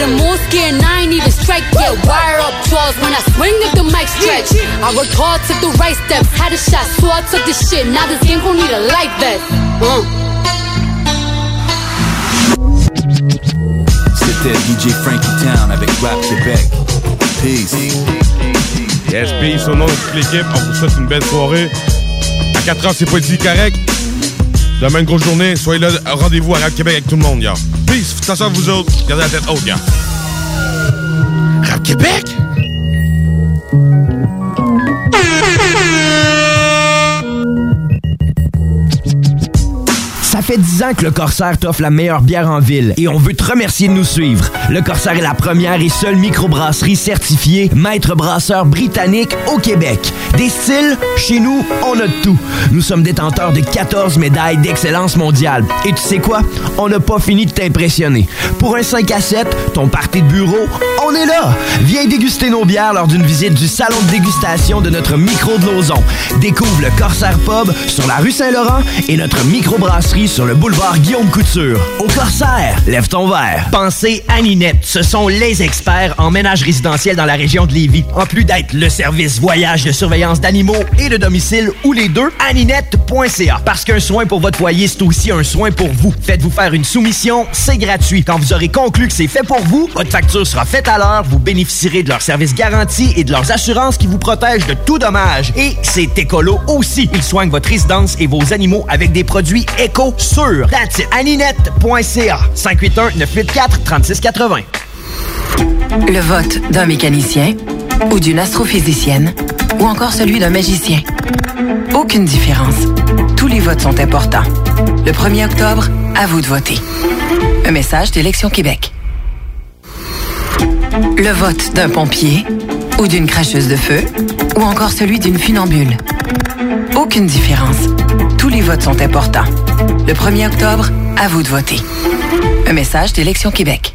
But I'm more scared and I ain't even strike yet. Wire up jaws when I swing if the mic stretch. I worked hard, took the right steps, had a shot, so I took the shit. Now this game gon' need a life vest. Uh. C'était DJ Frankie Town avec Rap Québec. Peace. Yes, peace. Au nom de toute l'équipe, on vous souhaite une belle soirée. À 4 ans, c'est pas dit correct. Demain, une grosse journée. Soyez là, rendez-vous à Rap Québec avec tout le monde, y'a. Peace. Attention à vous autres. Gardez la tête haute, y'a. Rap Québec? Fait 10 ans que le Corsaire t'offre la meilleure bière en ville et on veut te remercier de nous suivre. Le Corsaire est la première et seule microbrasserie certifiée maître brasseur britannique au Québec. Des styles, chez nous, on a tout. Nous sommes détenteurs de 14 médailles d'excellence mondiale. Et tu sais quoi? On n'a pas fini de t'impressionner. Pour un 5 à 7, ton party de bureau, on est là! Viens déguster nos bières lors d'une visite du salon de dégustation de notre micro de Lauson. Découvre le Corsaire Pub sur la rue Saint-Laurent et notre microbrasserie sur le boulevard Guillaume Couture. Au Corsaire, lève ton verre. Pensez à Ninette. Ce sont les experts en ménage résidentiel dans la région de Lévis. En plus d'être le service voyage de surveillance d'animaux et de domicile ou les deux, aninette.ca. Parce qu'un soin pour votre foyer, c'est aussi un soin pour vous. Faites-vous faire une soumission, c'est gratuit. Quand vous aurez conclu que c'est fait pour vous, votre facture sera faite à l'heure, vous bénéficierez de leur service garantie et de leurs assurances qui vous protègent de tout dommage. Et c'est écolo aussi. Ils soignent votre résidence et vos animaux avec des produits éco it. aninette.ca. 581-984-3680. Le vote d'un mécanicien ou d'une astrophysicienne ou encore celui d'un magicien. Aucune différence. Tous les votes sont importants. Le 1er octobre, à vous de voter. Un message d'Élection Québec. Le vote d'un pompier ou d'une cracheuse de feu ou encore celui d'une funambule. Aucune différence. Tous les votes sont importants. Le 1er octobre, à vous de voter. Un message d'Élection Québec.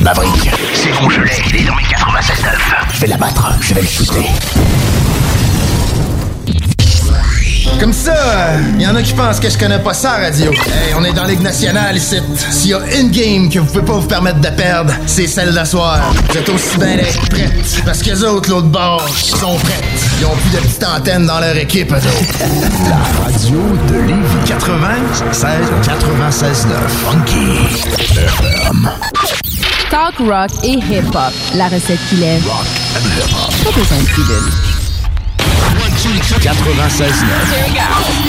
Maverick. C'est bon, je l'ai. Il est dans mes 96.9. Je vais l'abattre. Je vais le shooter. Comme ça, il y en a qui pensent que je connais pas ça, radio. Hey, on est dans Ligue nationale ici. S'il y a une game que vous pouvez pas vous permettre de perdre, c'est celle d'asseoir. Vous êtes aussi bien d'être prêtes. Parce que les autres, l'autre bord, sont prêtes. Ils ont plus de petites antennes dans leur équipe, eux autres. La radio de Lévis 96 96 9. Funky FM. Talk rock et hip-hop. La recette qui lève. Pas besoin de pilule. 96 9.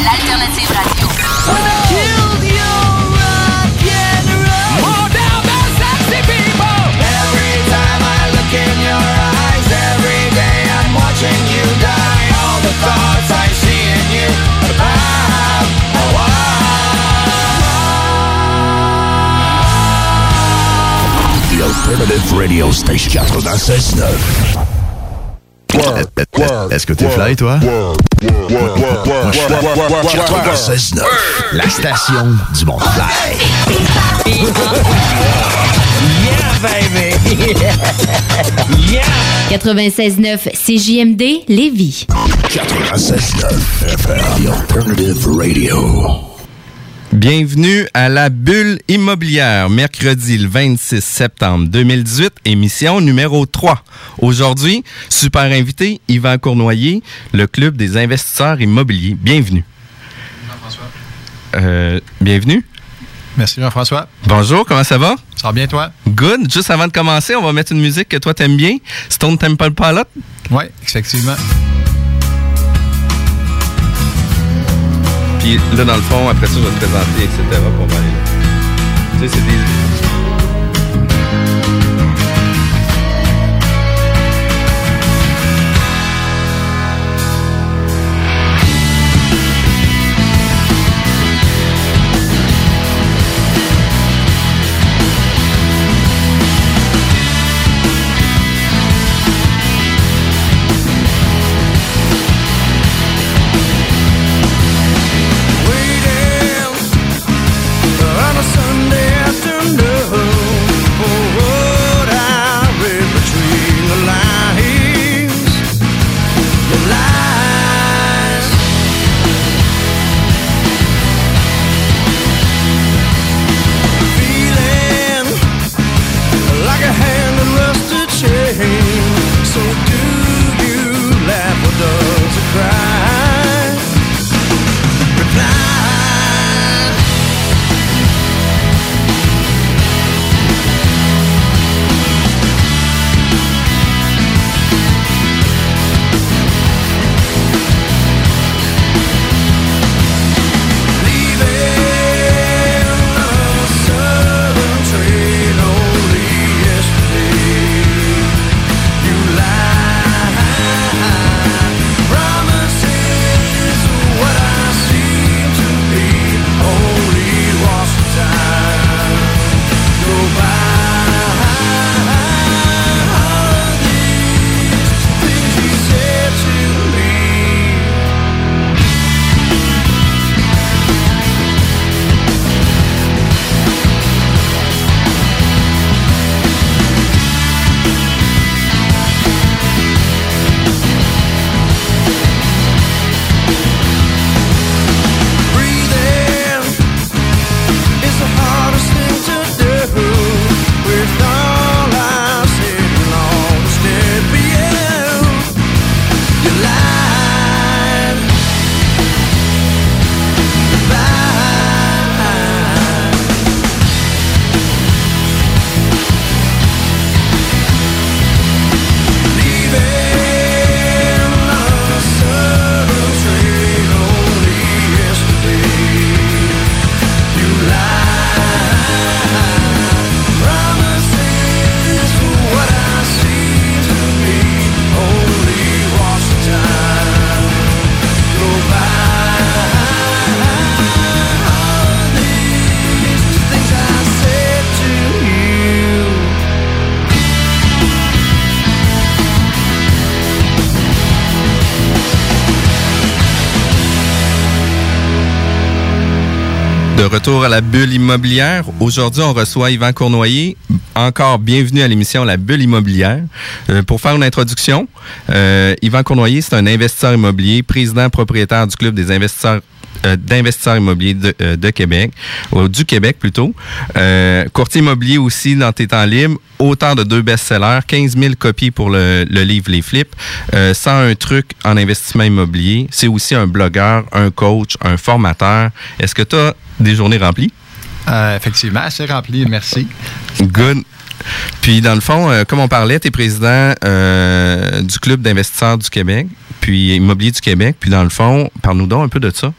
L'alternative radio. Alternative Radio Station 96 9. Est-ce que t'es fly, toi? 96 9. La station du monde fly. Yeah, baby! yeah! 96.9 CJMD Lévis. 96 9 FM. The Alternative Radio. Bienvenue à la bulle immobilière, mercredi le 26 septembre 2018, émission numéro 3. Aujourd'hui, super invité, Yvan Cournoyer, le Club des investisseurs immobiliers. Bienvenue. Jean-François. Euh, bienvenue. Merci Jean-François. Bonjour, comment ça va? Ça va bien toi? Good. Juste avant de commencer, on va mettre une musique que toi t'aimes bien. Stone Temple Pilot? Oui, effectivement. Puis là, dans le fond, après ça, je vais te présenter, etc. pour aller là. Tu sais, c'est des. De retour à la bulle immobilière. Aujourd'hui, on reçoit Yvan Cournoyer. Encore bienvenue à l'émission La Bulle immobilière. Euh, pour faire une introduction, euh, Yvan Cournoyer, c'est un investisseur immobilier, président propriétaire du Club des investisseurs euh, d'investisseurs immobiliers de, Québec, du Québec plutôt. Courtier immobilier aussi dans tes temps libres, auteur de deux best-sellers, 15 000 copies pour le, le livre Les Flips, euh, 101 trucs en investissement immobilier. C'est aussi un blogueur, un coach, un formateur. Est-ce que tu as des journées remplies? Euh, effectivement, assez rempli, merci. Good. Puis, dans le fond, euh, comme on parlait, tu es président euh, du Club d'investisseurs du Québec, puis Immobilier du Québec. Puis, dans le fond, parle-nous donc un peu de ça.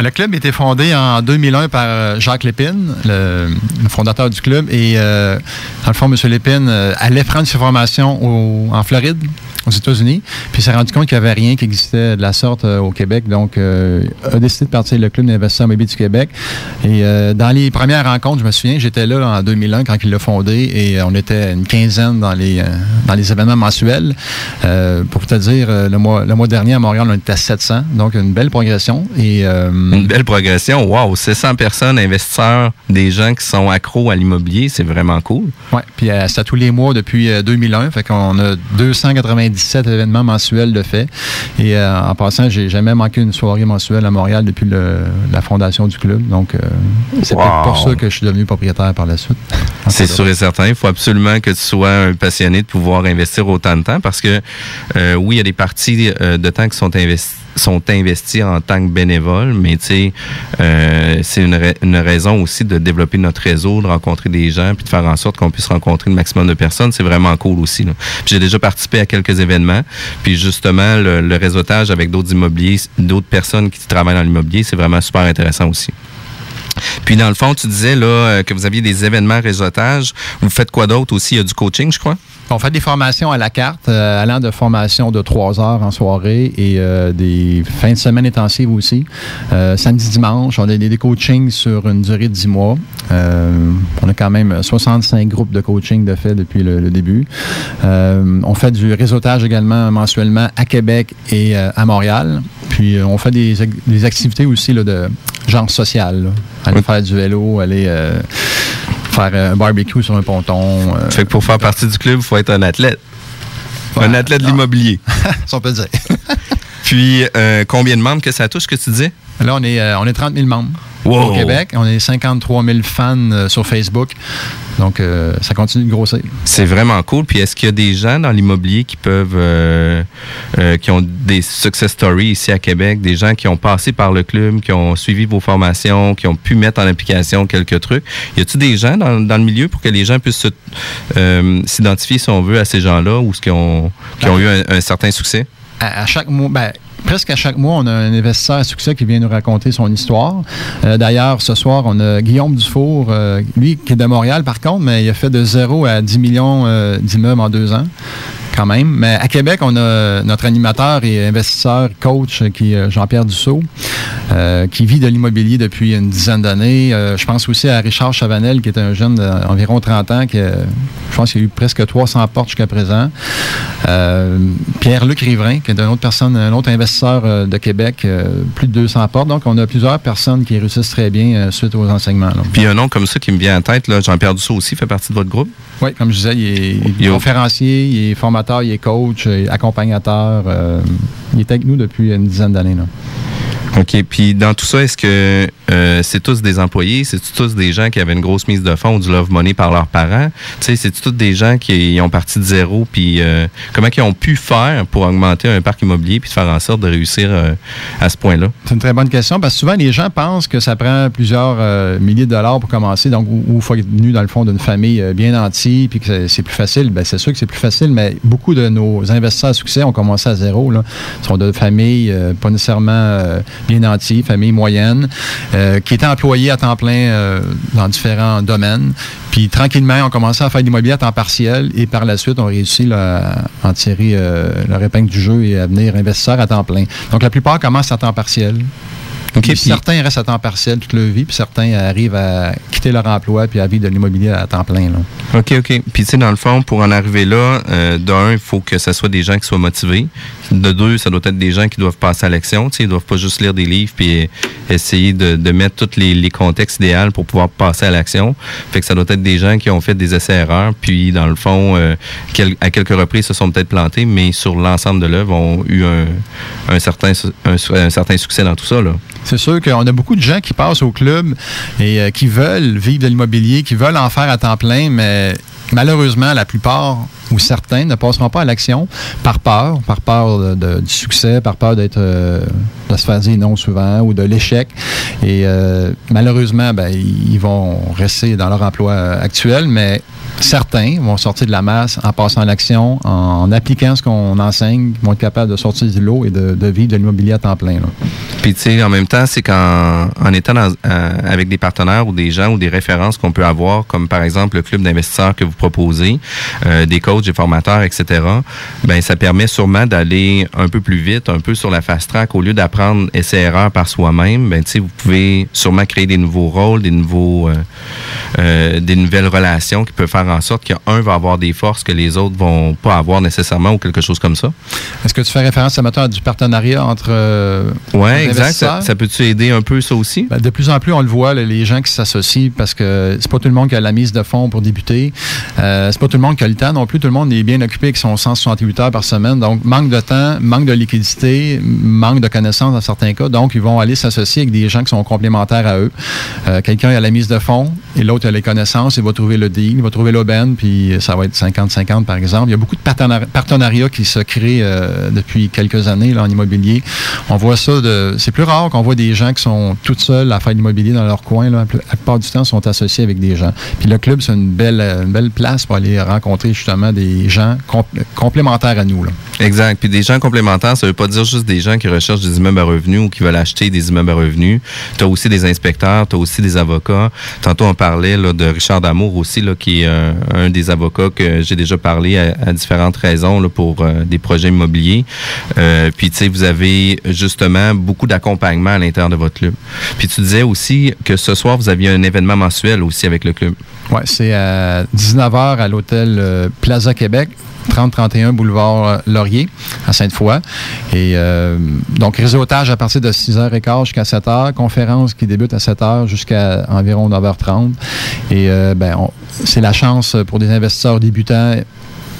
Le club a été fondé en 2001 par Jacques Lépine, le, le fondateur du club. Et euh, dans le fond, M. Lépine euh, allait prendre ses formations au- en Floride, aux États-Unis. Puis il s'est rendu compte qu'il n'y avait rien qui existait de la sorte euh, au Québec. Donc, euh, a décidé de partir le club d'investisseurs immobiliers du Québec. Et euh, dans les premières rencontres, je me souviens, j'étais là en 2001 quand il l'a fondé et euh, on était une quinzaine dans les, dans les événements mensuels. Pour te dire, le mois, le mois dernier à Montréal, on était à 700. Donc, une belle progression. Et, Une belle progression. Wow, 700 personnes, investisseurs, des gens qui sont accros à l'immobilier, c'est vraiment cool. Oui, puis c'est à tous les mois depuis euh, 2001. Fait qu'on a 297 événements mensuels de fait. Et euh, en passant, j'ai jamais manqué une soirée mensuelle à Montréal depuis le- la fondation du club. Donc, euh, c'est Wow. peut-être pour ça que je suis devenu propriétaire par la suite. C'est sûr et certain. Il faut absolument que tu sois un passionné de pouvoir investir autant de temps parce que, euh, oui, il y a des parties de temps qui sont investies sont investis en tant que bénévoles, mais tu sais, euh, c'est une, ra- une raison aussi de développer notre réseau, de rencontrer des gens, puis de faire en sorte qu'on puisse rencontrer le maximum de personnes. C'est vraiment cool aussi. J'ai déjà participé à quelques événements, puis justement, le, le réseautage avec d'autres immobiliers, d'autres personnes qui travaillent dans l'immobilier, c'est vraiment super intéressant aussi. Puis dans le fond, tu disais là euh, que vous aviez des événements réseautage. Vous faites quoi d'autre aussi? Il y a du coaching, je crois? On fait des formations à la carte, euh, allant de formations de trois heures en soirée et euh, des fins de semaine intensives aussi. Euh, samedi, dimanche, on a des, des coachings sur une durée de 10 mois. On a quand même 65 groupes de coaching de fait depuis le, le début. On fait du réseautage également mensuellement à Québec et à Montréal. Puis on fait des, ac- des activités aussi là, de genre social. là. Aller faire du vélo, aller faire un barbecue sur un ponton. euh, Fait que pour faire partie du club, il faut être un athlète. un athlète de non. l'immobilier. si on peut dire. Puis euh, combien de membres que ça touche que tu disais? Là, on est, euh, on est 30 000 membres Wow. au Québec. On est 53 000 fans euh, sur Facebook. Donc, euh, ça continue de grossir. C'est vraiment cool. Puis est-ce qu'il y a des gens dans l'immobilier qui peuvent, euh, euh, qui ont des success stories ici à Québec, des gens qui ont passé par le club, qui ont suivi vos formations, qui ont pu mettre en application quelques trucs. Y a-t-il des gens dans, dans le milieu pour que les gens puissent se- euh, s'identifier, si on veut, à ces gens-là ou qui ont, qui ont eu un, un certain succès? À, à chaque mois, ben, presque à chaque mois, on a un investisseur à succès qui vient nous raconter son histoire. Euh, D'ailleurs, ce soir, on a Guillaume Dufour, euh, lui, qui est de Montréal, par contre, mais il a fait de 0 à 10 millions euh, d'immeubles en deux ans. Quand même. Mais à Québec, on a notre animateur et investisseur, coach, euh, qui est Jean-Pierre Dussault, euh, qui vit de l'immobilier depuis une dizaine d'années. Euh, je pense aussi à Richard Chavanel, qui est un jeune d'environ 30 ans, qui a, je pense qu'il a eu presque 300 portes jusqu'à présent. Euh, Pierre-Luc Riverain, qui est une autre personne, un autre investisseur euh, de Québec, euh, plus de 200 portes. Donc, on a plusieurs personnes qui réussissent très bien euh, suite aux enseignements. là. Puis un nom comme ça qui me vient en tête, Jean-Pierre Dussault aussi fait partie de votre groupe? Oui, comme je disais, il est, il est conférencier, il est formateur, il est coach, accompagnateur. euh, il est avec nous depuis une dizaine d'années. OK. Puis dans tout ça, est-ce que euh, c'est tous des employés? C'est tous des gens qui avaient une grosse mise de fonds ou du love money par leurs parents? Tu sais, c'est tous des gens qui ont parti de zéro? Puis euh, comment ils ont pu faire pour augmenter un parc immobilier puis faire en sorte de réussir euh, à ce point-là? C'est une très bonne question parce que souvent les gens pensent que ça prend plusieurs euh, milliers de dollars pour commencer, donc ou il faut être venu dans le fond d'une famille euh, bien nantie puis que c'est- plus facile. Ben, c'est sûr que c'est plus facile, mais beaucoup de nos investisseurs à succès ont commencé à zéro. Là. Ils sont de familles pas nécessairement bien nanties, familles moyennes, euh, qui étaient employés à temps plein euh, dans différents domaines. Puis tranquillement, on commencé à faire de l'immobilier à temps partiel et par la suite, on réussit là, à en tirer euh, leur épingle du jeu et à devenir investisseurs à temps plein. Donc la plupart commencent à temps partiel. Puis puis- certains restent à temps partiel toute leur vie, puis certains arrivent à quitter leur emploi puis à vivre de l'immobilier à temps plein. Là. OK, OK. Puis, tu sais, dans le fond, pour en arriver là, euh, d'un, il faut que ce soit des gens qui soient motivés, de deux, ça doit être des gens qui doivent passer à l'action. Ils doivent pas juste lire des livres puis essayer de, de mettre tous les, les, contextes idéaux pour pouvoir passer à l'action. Fait que ça doit être des gens qui ont fait des essais-erreurs, puis dans le fond, euh, à quelques reprises se sont peut-être plantés, mais sur l'ensemble de l'œuvre ont eu un, un certain, un, certain succès dans tout ça. C'est sûr qu'on a beaucoup de gens qui passent au club et euh, qui veulent vivre de l'immobilier, qui veulent en faire à temps plein, mais malheureusement, la plupart ou certains ne passeront pas à l'action par peur, par peur de, de, du succès, par peur d'être euh, de se faire dire non souvent ou de l'échec. Et euh, malheureusement, ben, ils vont rester dans leur emploi actuel, mais certains vont sortir de la masse en passant à l'action, en, appliquant ce qu'on enseigne, vont être capables de sortir du lot et de, de vivre de l'immobilier à temps plein. Là. Puis, tu sais, en même temps, c'est qu'en en étant dans, euh, avec des partenaires ou des gens ou des références qu'on peut avoir, comme par exemple le club d'investisseurs que vous proposez, euh, des coachs, des formateurs, etc., ben ça permet sûrement d'aller un peu plus vite, un peu sur la fast track. Au lieu d'apprendre essai-erreur par soi-même, ben, vous pouvez sûrement créer des nouveaux rôles, des nouveaux, euh, euh, des nouvelles relations qui peuvent faire en sorte qu'un va avoir des forces que les autres vont pas avoir nécessairement ou quelque chose comme ça. Est-ce que tu fais référence à, à du partenariat entre... Euh, oui, exact. Ça, ça peut-tu aider un peu ça aussi? Ben, de plus en plus, on le voit, les gens qui s'associent parce que c'est pas tout le monde qui a la mise de fonds pour débuter. Euh, c'est pas tout le monde qui a le temps non plus. Tout le monde est bien occupé avec son 168 heures par semaine. Donc, manque de temps, manque de liquidité, manque de connaissances dans certains cas. Donc, ils vont aller s'associer avec des gens qui sont complémentaires à eux. Euh, Quelqu'un a la mise de fonds et l'autre a les connaissances. Il va trouver le deal, il va trouver l'aubaine, puis ça va être 50-50 par exemple. Il y a beaucoup de partenari partenariats qui se créent euh, depuis quelques années là, en immobilier. On voit ça de. C'est plus rare qu'on voit des gens qui sont toutes seuls à faire l'immobilier dans leur coin. Là. La plupart du temps, sont associés avec des gens. Puis le club, c'est une belle, une belle place pour aller rencontrer justement des gens compl complémentaires à nous. Exact. Puis des gens complémentaires, ça veut pas dire juste des gens qui recherchent des immeubles à revenus ou qui veulent acheter des immeubles à revenus. Tu as aussi des inspecteurs, tu as aussi des avocats. Tantôt, on parlait de Richard Damour aussi, qui est un, des avocats que j'ai déjà parlé à, différentes raisons pour euh, des projets immobiliers. Euh, puis, tu sais, vous avez justement beaucoup d'accompagnement à l'intérieur de votre club. Puis, tu disais aussi que ce soir, vous aviez un événement mensuel aussi avec le club. Oui, c'est à 19h à l'hôtel euh, Plaza Québec. 3031 boulevard Laurier à Sainte-Foy. Et euh, donc, réseautage à partir de 6h15 jusqu'à 7h, conférence qui débute à 7h jusqu'à environ 9h30. Et euh, ben, c'est la chance pour des investisseurs débutants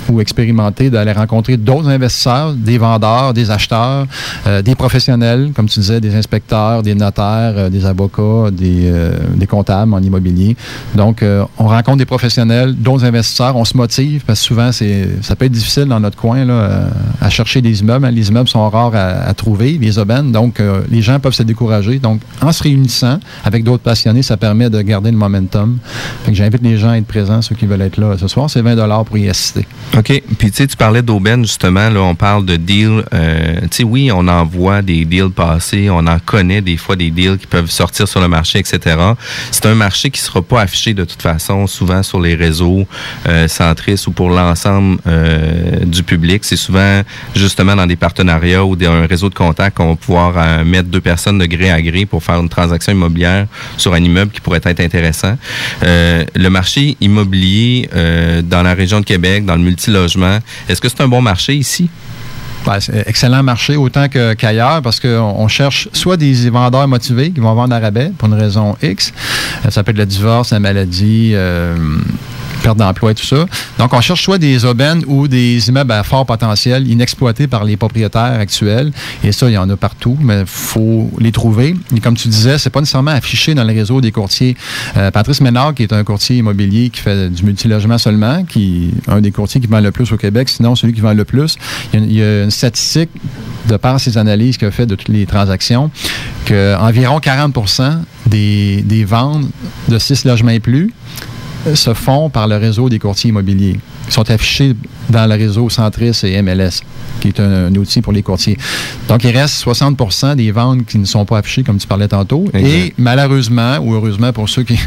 ou expérimentés d'aller rencontrer d'autres investisseurs, des vendeurs, des acheteurs, euh, des professionnels, comme tu disais, des inspecteurs, des notaires, euh, des avocats, des, euh, des, comptables en immobilier. Donc, on rencontre des professionnels, d'autres investisseurs, on se motive parce que souvent, c'est, ça peut être difficile dans notre coin là, à chercher des immeubles. Hein. Les immeubles sont rares à, à trouver, les aubaines. Donc, les gens peuvent se décourager. Donc, en se réunissant avec d'autres passionnés, ça permet de garder le momentum. Fait que j'invite les gens à être présents, ceux qui veulent être là ce soir. C'est 20 pour y assister. OK. Puis, tu sais, tu parlais d'aubaine, justement. Là, on parle de deals. Euh, tu sais, oui, on en voit des deals passer. On en connaît des fois des deals qui peuvent sortir sur le marché, etc. C'est un marché qui ne sera pas affiché de toute façon, souvent sur les réseaux euh, centristes ou pour l'ensemble euh, du public. C'est souvent, justement, dans des partenariats ou un réseau de contacts qu'on va pouvoir euh, mettre deux personnes de gré à gré pour faire une transaction immobilière sur un immeuble qui pourrait être intéressant. Euh, le marché immobilier euh, dans la région de Québec, dans le multi Est-ce que c'est un bon marché ici? Ben, excellent marché autant qu'ailleurs qu parce qu'on on cherche soit des vendeurs motivés qui vont vendre à rabais pour une raison X. Ça peut être le divorce, la maladie, euh, perte d'emploi et tout ça. Donc, on cherche soit des aubaines ou des immeubles à fort potentiel inexploités par les propriétaires actuels. Et ça, il y en a partout, mais il faut les trouver. Et comme tu disais, c'est pas nécessairement affiché dans le réseau des courtiers. Euh, Patrice Ménard, qui est un courtier immobilier qui fait du multilogement seulement, qui est un des courtiers qui vend le plus au Québec, sinon celui qui vend le plus. Il y a, une statistique de par ses analyses qu'il a fait de toutes les transactions, qu'environ 40 des, des ventes de 6 logements et plus se font par le réseau des courtiers immobiliers. Sont affichés dans le réseau Centris et MLS, qui est un, un, outil pour les courtiers. Donc, il reste 60% des ventes qui ne sont pas affichées, comme tu parlais tantôt. Exact. Et malheureusement, ou heureusement pour ceux qui,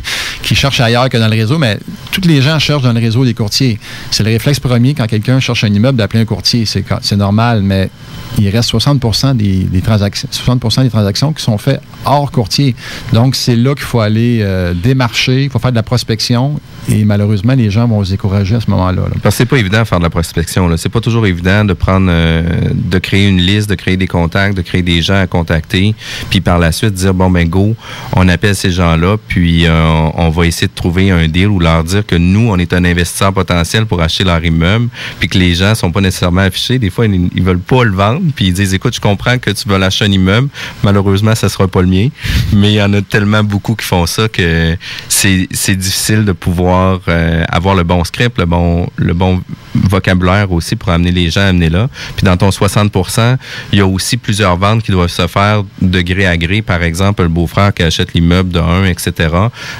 qui cherchent ailleurs que dans le réseau, mais tous les gens cherchent dans le réseau des courtiers. C'est le réflexe premier quand quelqu'un cherche un immeuble d'appeler un courtier. C'est normal, mais il reste 60 des, des, transactions, 60 des transactions qui sont faites hors courtier. Donc, c'est là qu'il faut aller euh, démarcher, il faut faire de la prospection et malheureusement, les gens vont se décourager à ce moment-là. Parce que c'est pas évident de faire de la prospection. là. C'est pas toujours évident de prendre, euh, de créer une liste, de créer des contacts, de créer des gens à contacter, puis par la suite dire bon ben go, on appelle ces gens-là, puis euh, on va essayer de trouver un deal ou leur dire que nous, on est un investisseur potentiel pour acheter leur immeuble, puis que les gens sont pas nécessairement affichés. Des fois, ils, ils veulent pas le vendre, puis ils disent écoute, je comprends que tu veux acheter un immeuble, malheureusement, ça sera pas le mien, mais il y en a tellement beaucoup qui font ça que c'est c'est difficile de pouvoir euh, avoir le bon script, le bon le bon vocabulaire aussi pour amener les gens à amener là. Puis dans ton 60% il y a aussi plusieurs ventes qui doivent se faire de gré à gré. Par exemple, le beau-frère qui achète l'immeuble de un, etc.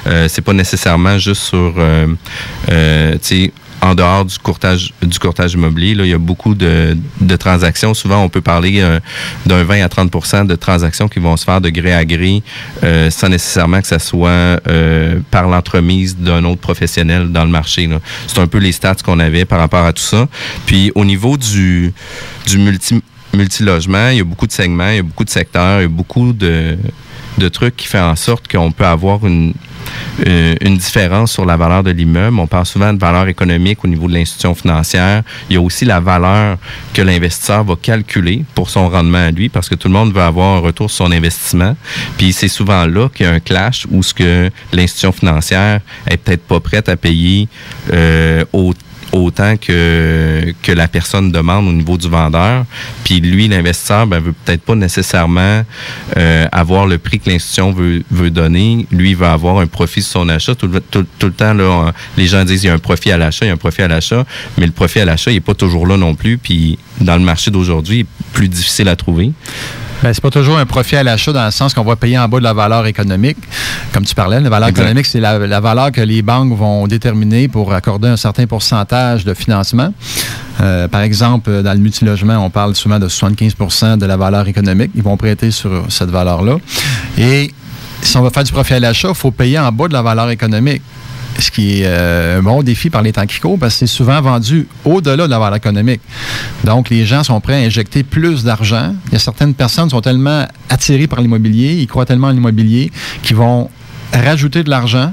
Euh, c'est pas nécessairement juste sur, euh, euh, en dehors du courtage du courtage immobilier, là, il y a beaucoup de, de transactions. Souvent, on peut parler euh, d'un 20 à 30% de transactions qui vont se faire de gré à gré euh, sans nécessairement que ça soit euh, par l'entremise d'un autre professionnel dans le marché. C'est un peu les stats qu'on avait par rapport à tout ça. Puis au niveau du, du multi multilogement, il y a beaucoup de segments, il y a beaucoup de secteurs, il y a beaucoup de, de trucs qui font en sorte qu'on peut avoir une, une différence sur la valeur de l'immeuble. On parle souvent de valeur économique au niveau de l'institution financière. Il y a aussi la valeur que l'investisseur va calculer pour son rendement à lui, parce que tout le monde veut avoir un retour sur son investissement. Puis c'est souvent là qu'il y a un clash où ce que l'institution financière est peut-être pas prête à payer euh, au autant que, la personne demande au niveau du vendeur. Puis lui, l'investisseur, ben, veut peut-être pas nécessairement euh, avoir le prix que l'institution veut, veut donner. Lui, il veut avoir un profit sur son achat. Tout, le- temps, les gens disent il y a un profit à l'achat, il y a un profit à l'achat, mais le profit à l'achat, il n'est pas toujours là non plus. Puis dans le marché d'aujourd'hui, il est plus difficile à trouver. Ben, c'est pas toujours un profit à l'achat dans le sens qu'on va payer en bas de la valeur économique. Comme tu parlais, la valeur Exact. économique, c'est la, la valeur que les banques vont déterminer pour accorder un certain pourcentage de financement. Euh, par exemple, dans le multilogement, on parle souvent de 75% de la valeur économique. Ils vont prêter sur cette valeur-là. Et si on va faire du profit à l'achat, il faut payer en bas de la valeur économique. Ce qui est euh, un bon défi par les temps parce que c'est souvent vendu au-delà de la valeur économique. Donc, les gens sont prêts à injecter plus d'argent. Il y a certaines personnes qui sont tellement attirées par l'immobilier, ils croient tellement en l'immobilier, qu'ils vont rajouter de l'argent,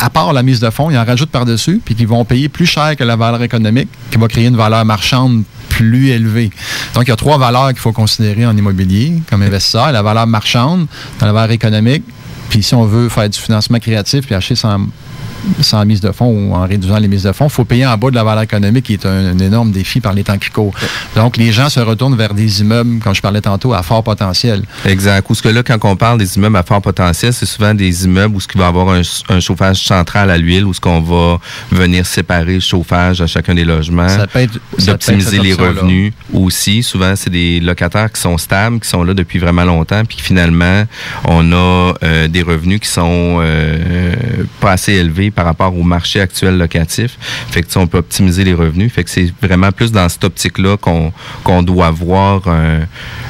à part la mise de fonds, ils en rajoutent par-dessus, puis qu'ils vont payer plus cher que la valeur économique, qui va créer une valeur marchande plus élevée. Donc, il y a trois valeurs qu'il faut considérer en immobilier comme investisseur. La valeur marchande, la valeur économique, puis si on veut faire du financement créatif puis acheter sans, sans mise de fonds ou en réduisant les mises de fonds, il faut payer en bas de la valeur économique qui est un, un énorme défi par les temps qui courent. Donc, les gens se retournent vers des immeubles, comme je parlais tantôt, à fort potentiel. Exact. Ou ce que là, quand on parle des immeubles à fort potentiel, c'est souvent des immeubles où ce qui va avoir un, un chauffage central à l'huile, où ce qu'on va venir séparer le chauffage à chacun des logements, d'optimiser les revenus aussi. Souvent, c'est des locataires qui sont stables, qui sont là depuis vraiment longtemps, puis finalement, on a euh, des revenus qui sont euh, pas assez élevés par rapport au marché actuel locatif. Fait que on peut optimiser les revenus. Fait que c'est vraiment plus dans cette optique-là qu'on qu'on doit voir un,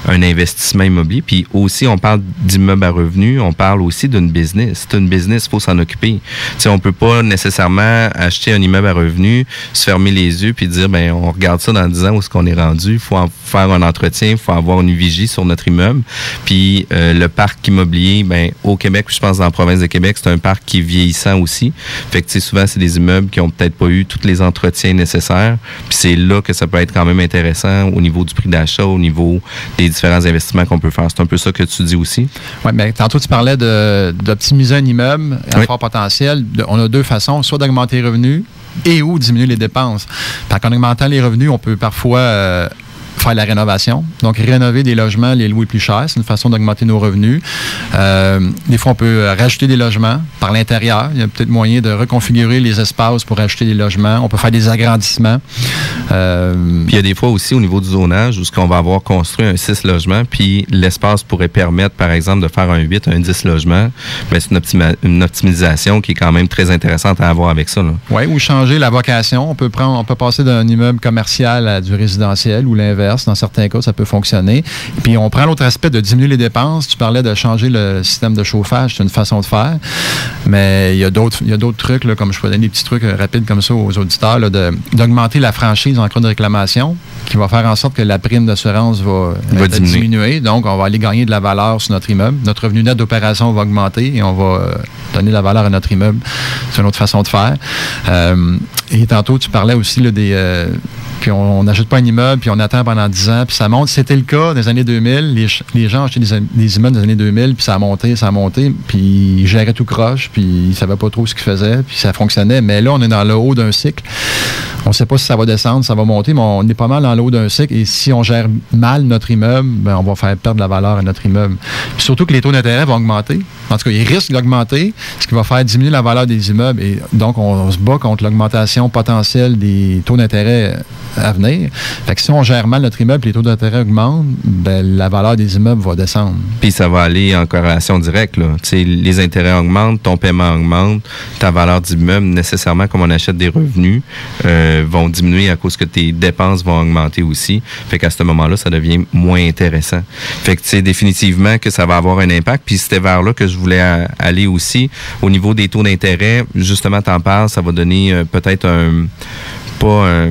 investissement immobilier. Puis aussi, on parle d'immeubles à revenus, on parle aussi d'une business. C'est une business, il faut s'en occuper. Sais, on peut pas nécessairement acheter un immeuble à revenus, se fermer les yeux puis dire ben on regarde ça dans 10 ans où est-ce qu'on est rendu. Faut en faire un entretien, il faut avoir une vigie sur notre immeuble. Puis euh, le parc immobilier, ben au Québec, je pense dans la province de Québec, c'est un parc qui est vieillissant aussi. Fait que tu sais, souvent c'est des immeubles qui ont peut-être pas eu tous les entretiens nécessaires. Puis c'est là que ça peut être quand même intéressant au niveau du prix d'achat, au niveau des différents investissements qu'on peut faire. C'est un peu ça que tu dis aussi. Oui, mais tantôt, tu parlais d'optimiser un immeuble à Oui. fort potentiel. On a deux façons, soit d'augmenter les revenus et ou diminuer les dépenses. Fait qu'en augmentant les revenus, on peut parfois euh, faire la rénovation. Donc, rénover des logements, les louer plus cher, c'est une façon d'augmenter nos revenus. Euh, des fois, on peut rajouter des logements par l'intérieur. Il y a peut-être moyen de reconfigurer les espaces pour acheter des logements. On peut faire des agrandissements. Euh, Puis il y a des fois aussi au niveau du zonage où ce qu'on va avoir construit un 6 logements, puis l'espace pourrait permettre, par exemple, de faire un 8, un 10 logements. Mais c'est une, optima- une optimisation qui est quand même très intéressante à avoir avec ça. Oui, ou changer la vocation. On peut prendre, on peut passer d'un immeuble commercial à du résidentiel ou l'inverse. Dans certains cas, ça peut fonctionner. Puis on prend l'autre aspect de diminuer les dépenses. Tu parlais de changer le système de chauffage, c'est une façon de faire. Mais il y a d'autres, il y a d'autres trucs, là, comme je peux donner des petits trucs euh, rapides comme ça aux auditeurs, là, de- d'augmenter la franchise en cas de réclamation, qui va faire en sorte que la prime d'assurance va, Va diminuer. diminuer. Donc, on va aller gagner de la valeur sur notre immeuble. Notre revenu net d'opération va augmenter et on va euh, donner de la valeur à notre immeuble. C'est une autre façon de faire. Euh, et tantôt, tu parlais aussi là, des, euh, puis on n'achète pas un immeuble, puis on attend pendant 10 ans, puis ça monte. C'était le cas dans les années 2000. Les, les gens achetaient des, des, immeubles dans les années 2000, puis ça a monté, ça a monté, puis ils géraient tout croche, puis ils ne savaient pas trop ce qu'ils faisaient, puis ça fonctionnait. Mais là, on est dans le haut d'un cycle. On ne sait pas si ça va descendre, ça va monter, mais on est pas mal dans le haut d'un cycle. Et si on gère mal notre immeuble, ben, on va faire perdre la valeur à notre immeuble. Puis surtout que les taux d'intérêt vont augmenter. En tout cas, ils risquent d'augmenter, ce qui va faire diminuer la valeur des immeubles. Et donc, on, on se bat contre l'augmentation potentielle des taux d'intérêt à venir. Fait que si on gère mal notre immeuble les taux d'intérêt augmentent, ben, la valeur des immeubles va descendre. Puis ça va aller en corrélation directe. Là. les intérêts augmentent, ton paiement augmente, ta valeur d'immeuble, nécessairement, comme on achète des revenus, euh, vont diminuer à cause que tes dépenses vont augmenter aussi. Fait qu'à ce moment-là, ça devient moins intéressant. Fait que c'est définitivement que ça va avoir un impact. Puis c'était vers là que je voulais aller aussi. Au niveau des taux d'intérêt, justement, t'en parles, ça va donner euh, peut-être un pas euh,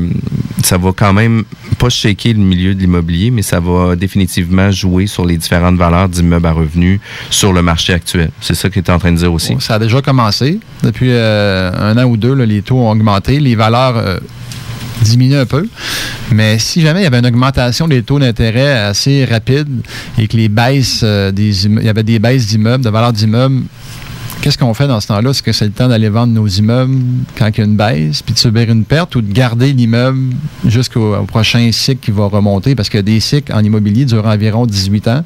ça va quand même pas shaker le milieu de l'immobilier, mais ça va définitivement jouer sur les différentes valeurs d'immeubles à revenus sur le marché actuel. C'est ça que tu es en train de dire aussi? ça a déjà commencé. Depuis euh, un an ou deux, les taux ont augmenté. Les valeurs euh, diminuent un peu. Mais si jamais il y avait une augmentation des taux d'intérêt assez rapide et que les baisses des il y avait des baisses d'immeubles, de valeur d'immeubles Qu'est-ce qu'on fait dans ce temps-là? Est-ce que c'est le temps d'aller vendre nos immeubles quand il y a une baisse, puis de subir une perte ou de garder l'immeuble jusqu'au prochain cycle qui va remonter? Parce que des cycles en immobilier durent environ 18 ans.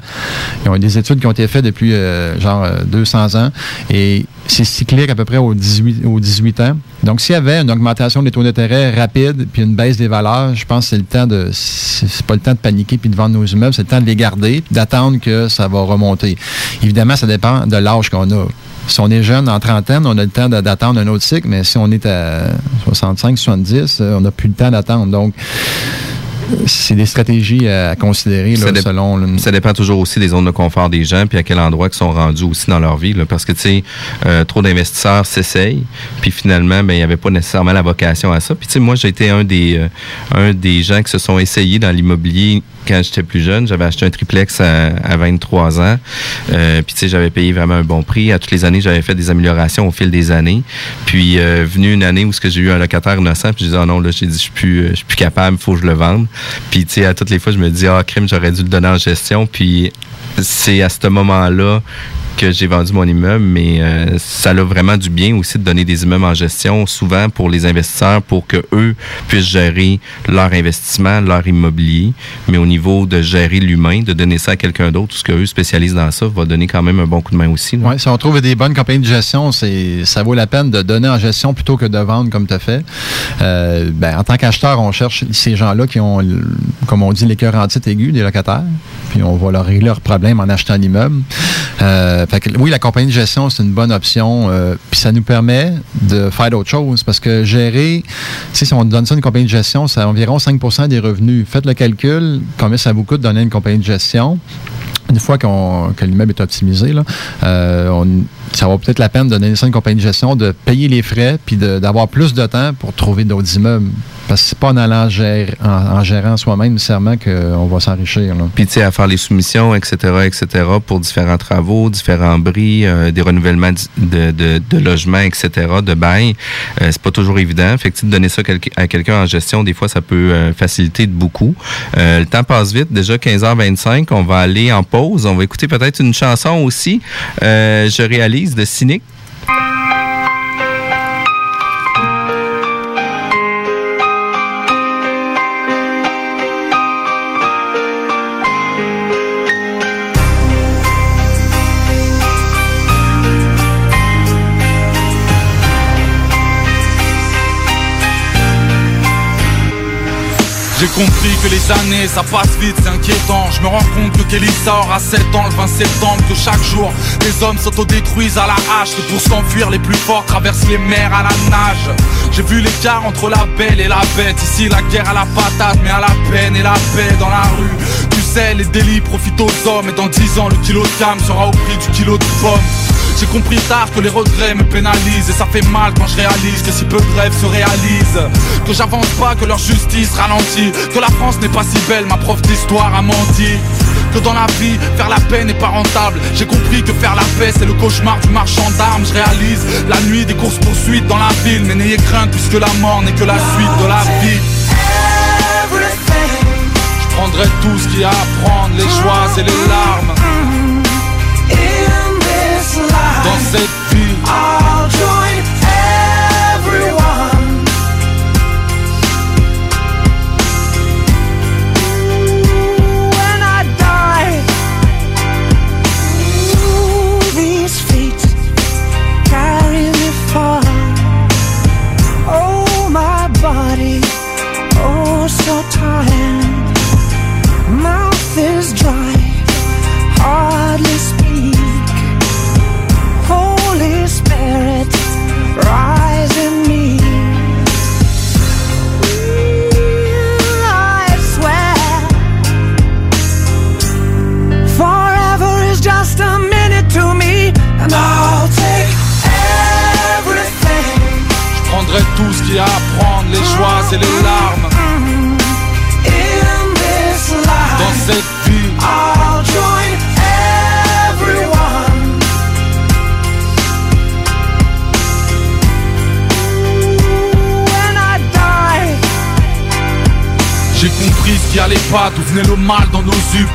Il y a des études qui ont été faites depuis euh, genre 200 euh, ans et c'est cyclique à peu près aux 18, aux 18 ans. Donc, s'il y avait une augmentation des taux d'intérêt rapide puis une baisse des valeurs, je pense que c'est le temps de. C'est pas le temps de paniquer puis de vendre nos immeubles, c'est le temps de les garder d'attendre que ça va remonter. Évidemment, ça dépend de l'âge qu'on a. Si on est jeune, en trentaine, on a le temps d'attendre un autre cycle, mais si on est à 65, 70, euh, on n'a plus le temps d'attendre. Donc, c'est des stratégies à considérer là, ça selon. Ça dépend toujours aussi des zones de confort des gens, puis à quel endroit ils sont rendus aussi dans leur vie. Là, parce que, tu sais, euh, trop d'investisseurs s'essayent, puis finalement, ben, il n'y avait pas nécessairement la vocation à ça. Puis, tu sais, moi, j'ai été un des, euh, un des gens qui se sont essayés dans l'immobilier quand j'étais plus jeune. J'avais acheté un triplex à, 23 ans. Euh, puis, tu sais, j'avais payé vraiment un bon prix. À toutes les années, j'avais fait des améliorations au fil des années. Puis, euh, venu une année où j'ai eu un locataire innocent, puis je disais, oh non, là, j'ai dit, je suis plus, euh, je suis plus capable, faut que je le vende. Puis, tu sais, à toutes les fois, je me dis, ah, crime, j'aurais dû le donner en gestion. Puis, c'est à ce moment-là que j'ai vendu mon immeuble, mais euh, ça a vraiment du bien aussi de donner des immeubles en gestion, souvent pour les investisseurs, pour que eux puissent gérer leur investissement, leur immobilier, mais au niveau de gérer l'humain, de donner ça à quelqu'un d'autre, tout ce qu'eux spécialisent dans ça, va donner quand même un bon coup de main aussi. Oui, si on trouve des bonnes compagnies de gestion, c'est ça vaut la peine de donner en gestion plutôt que de vendre comme tu as fait. Euh, ben, en tant qu'acheteur, on cherche ces gens-là qui ont, comme on dit, les cœurs en titre aigus des locataires, puis on va leur régler leurs problèmes en achetant l'immeuble. Euh, oui, la compagnie de gestion, c'est une bonne option. Euh, puis ça nous permet de faire d'autres choses. Parce que gérer, si on donne ça à une compagnie de gestion, c'est environ 5% des revenus. Faites le calcul, combien ça vous coûte de donner une compagnie de gestion une fois qu'on, que l'immeuble est optimisé, là, euh, ça vaut peut-être la peine de donner ça à une compagnie de gestion, de payer les frais, puis d'avoir plus de temps pour trouver d'autres immeubles. Parce que c'est pas en allant gérer, en, gérant soi-même nécessairement qu'on va s'enrichir. Puis tu sais, à faire les soumissions, etc., etc., pour différents travaux, différents bris, euh, des renouvellements de, de, de, logements, etc., de bail, euh, c'est pas toujours évident. Fait que de donner ça à quelqu'un en gestion, des fois, ça peut euh, faciliter de beaucoup. le temps passe vite. Déjà 15h25, on va aller en pause. On va écouter peut-être une chanson aussi. je réalise de Cynic. Compris que les années ça passe vite, c'est inquiétant. Je me rends compte que Kelly sort à 7 ans le 20 septembre, que chaque jour les hommes s'autodétruisent à la hache. Que pour s'enfuir, les plus forts traversent les mers à la nage. J'ai vu l'écart entre la belle et la bête. Ici, la guerre à la patate, mais à la peine et la paix dans la rue. Tu sais, les délits profitent aux hommes, et dans 10 ans, le kilo de gamme sera au prix du kilo de pommes. J'ai compris tard que les regrets me pénalisent Et ça fait mal quand je réalise que si peu de rêves se réalisent Que j'avance pas, que leur justice ralentit Que la France n'est pas si belle, ma prof d'histoire a menti que dans la vie, faire la paix n'est pas rentable. J'ai compris que faire la paix, c'est le cauchemar du marchand d'armes. Je réalise la nuit des courses poursuites dans la ville. Mais n'ayez crainte, puisque la mort n'est que la suite de la vie. prendrai tout ce qu'il y a à prendre, les joies et les larmes. Dans cette vie,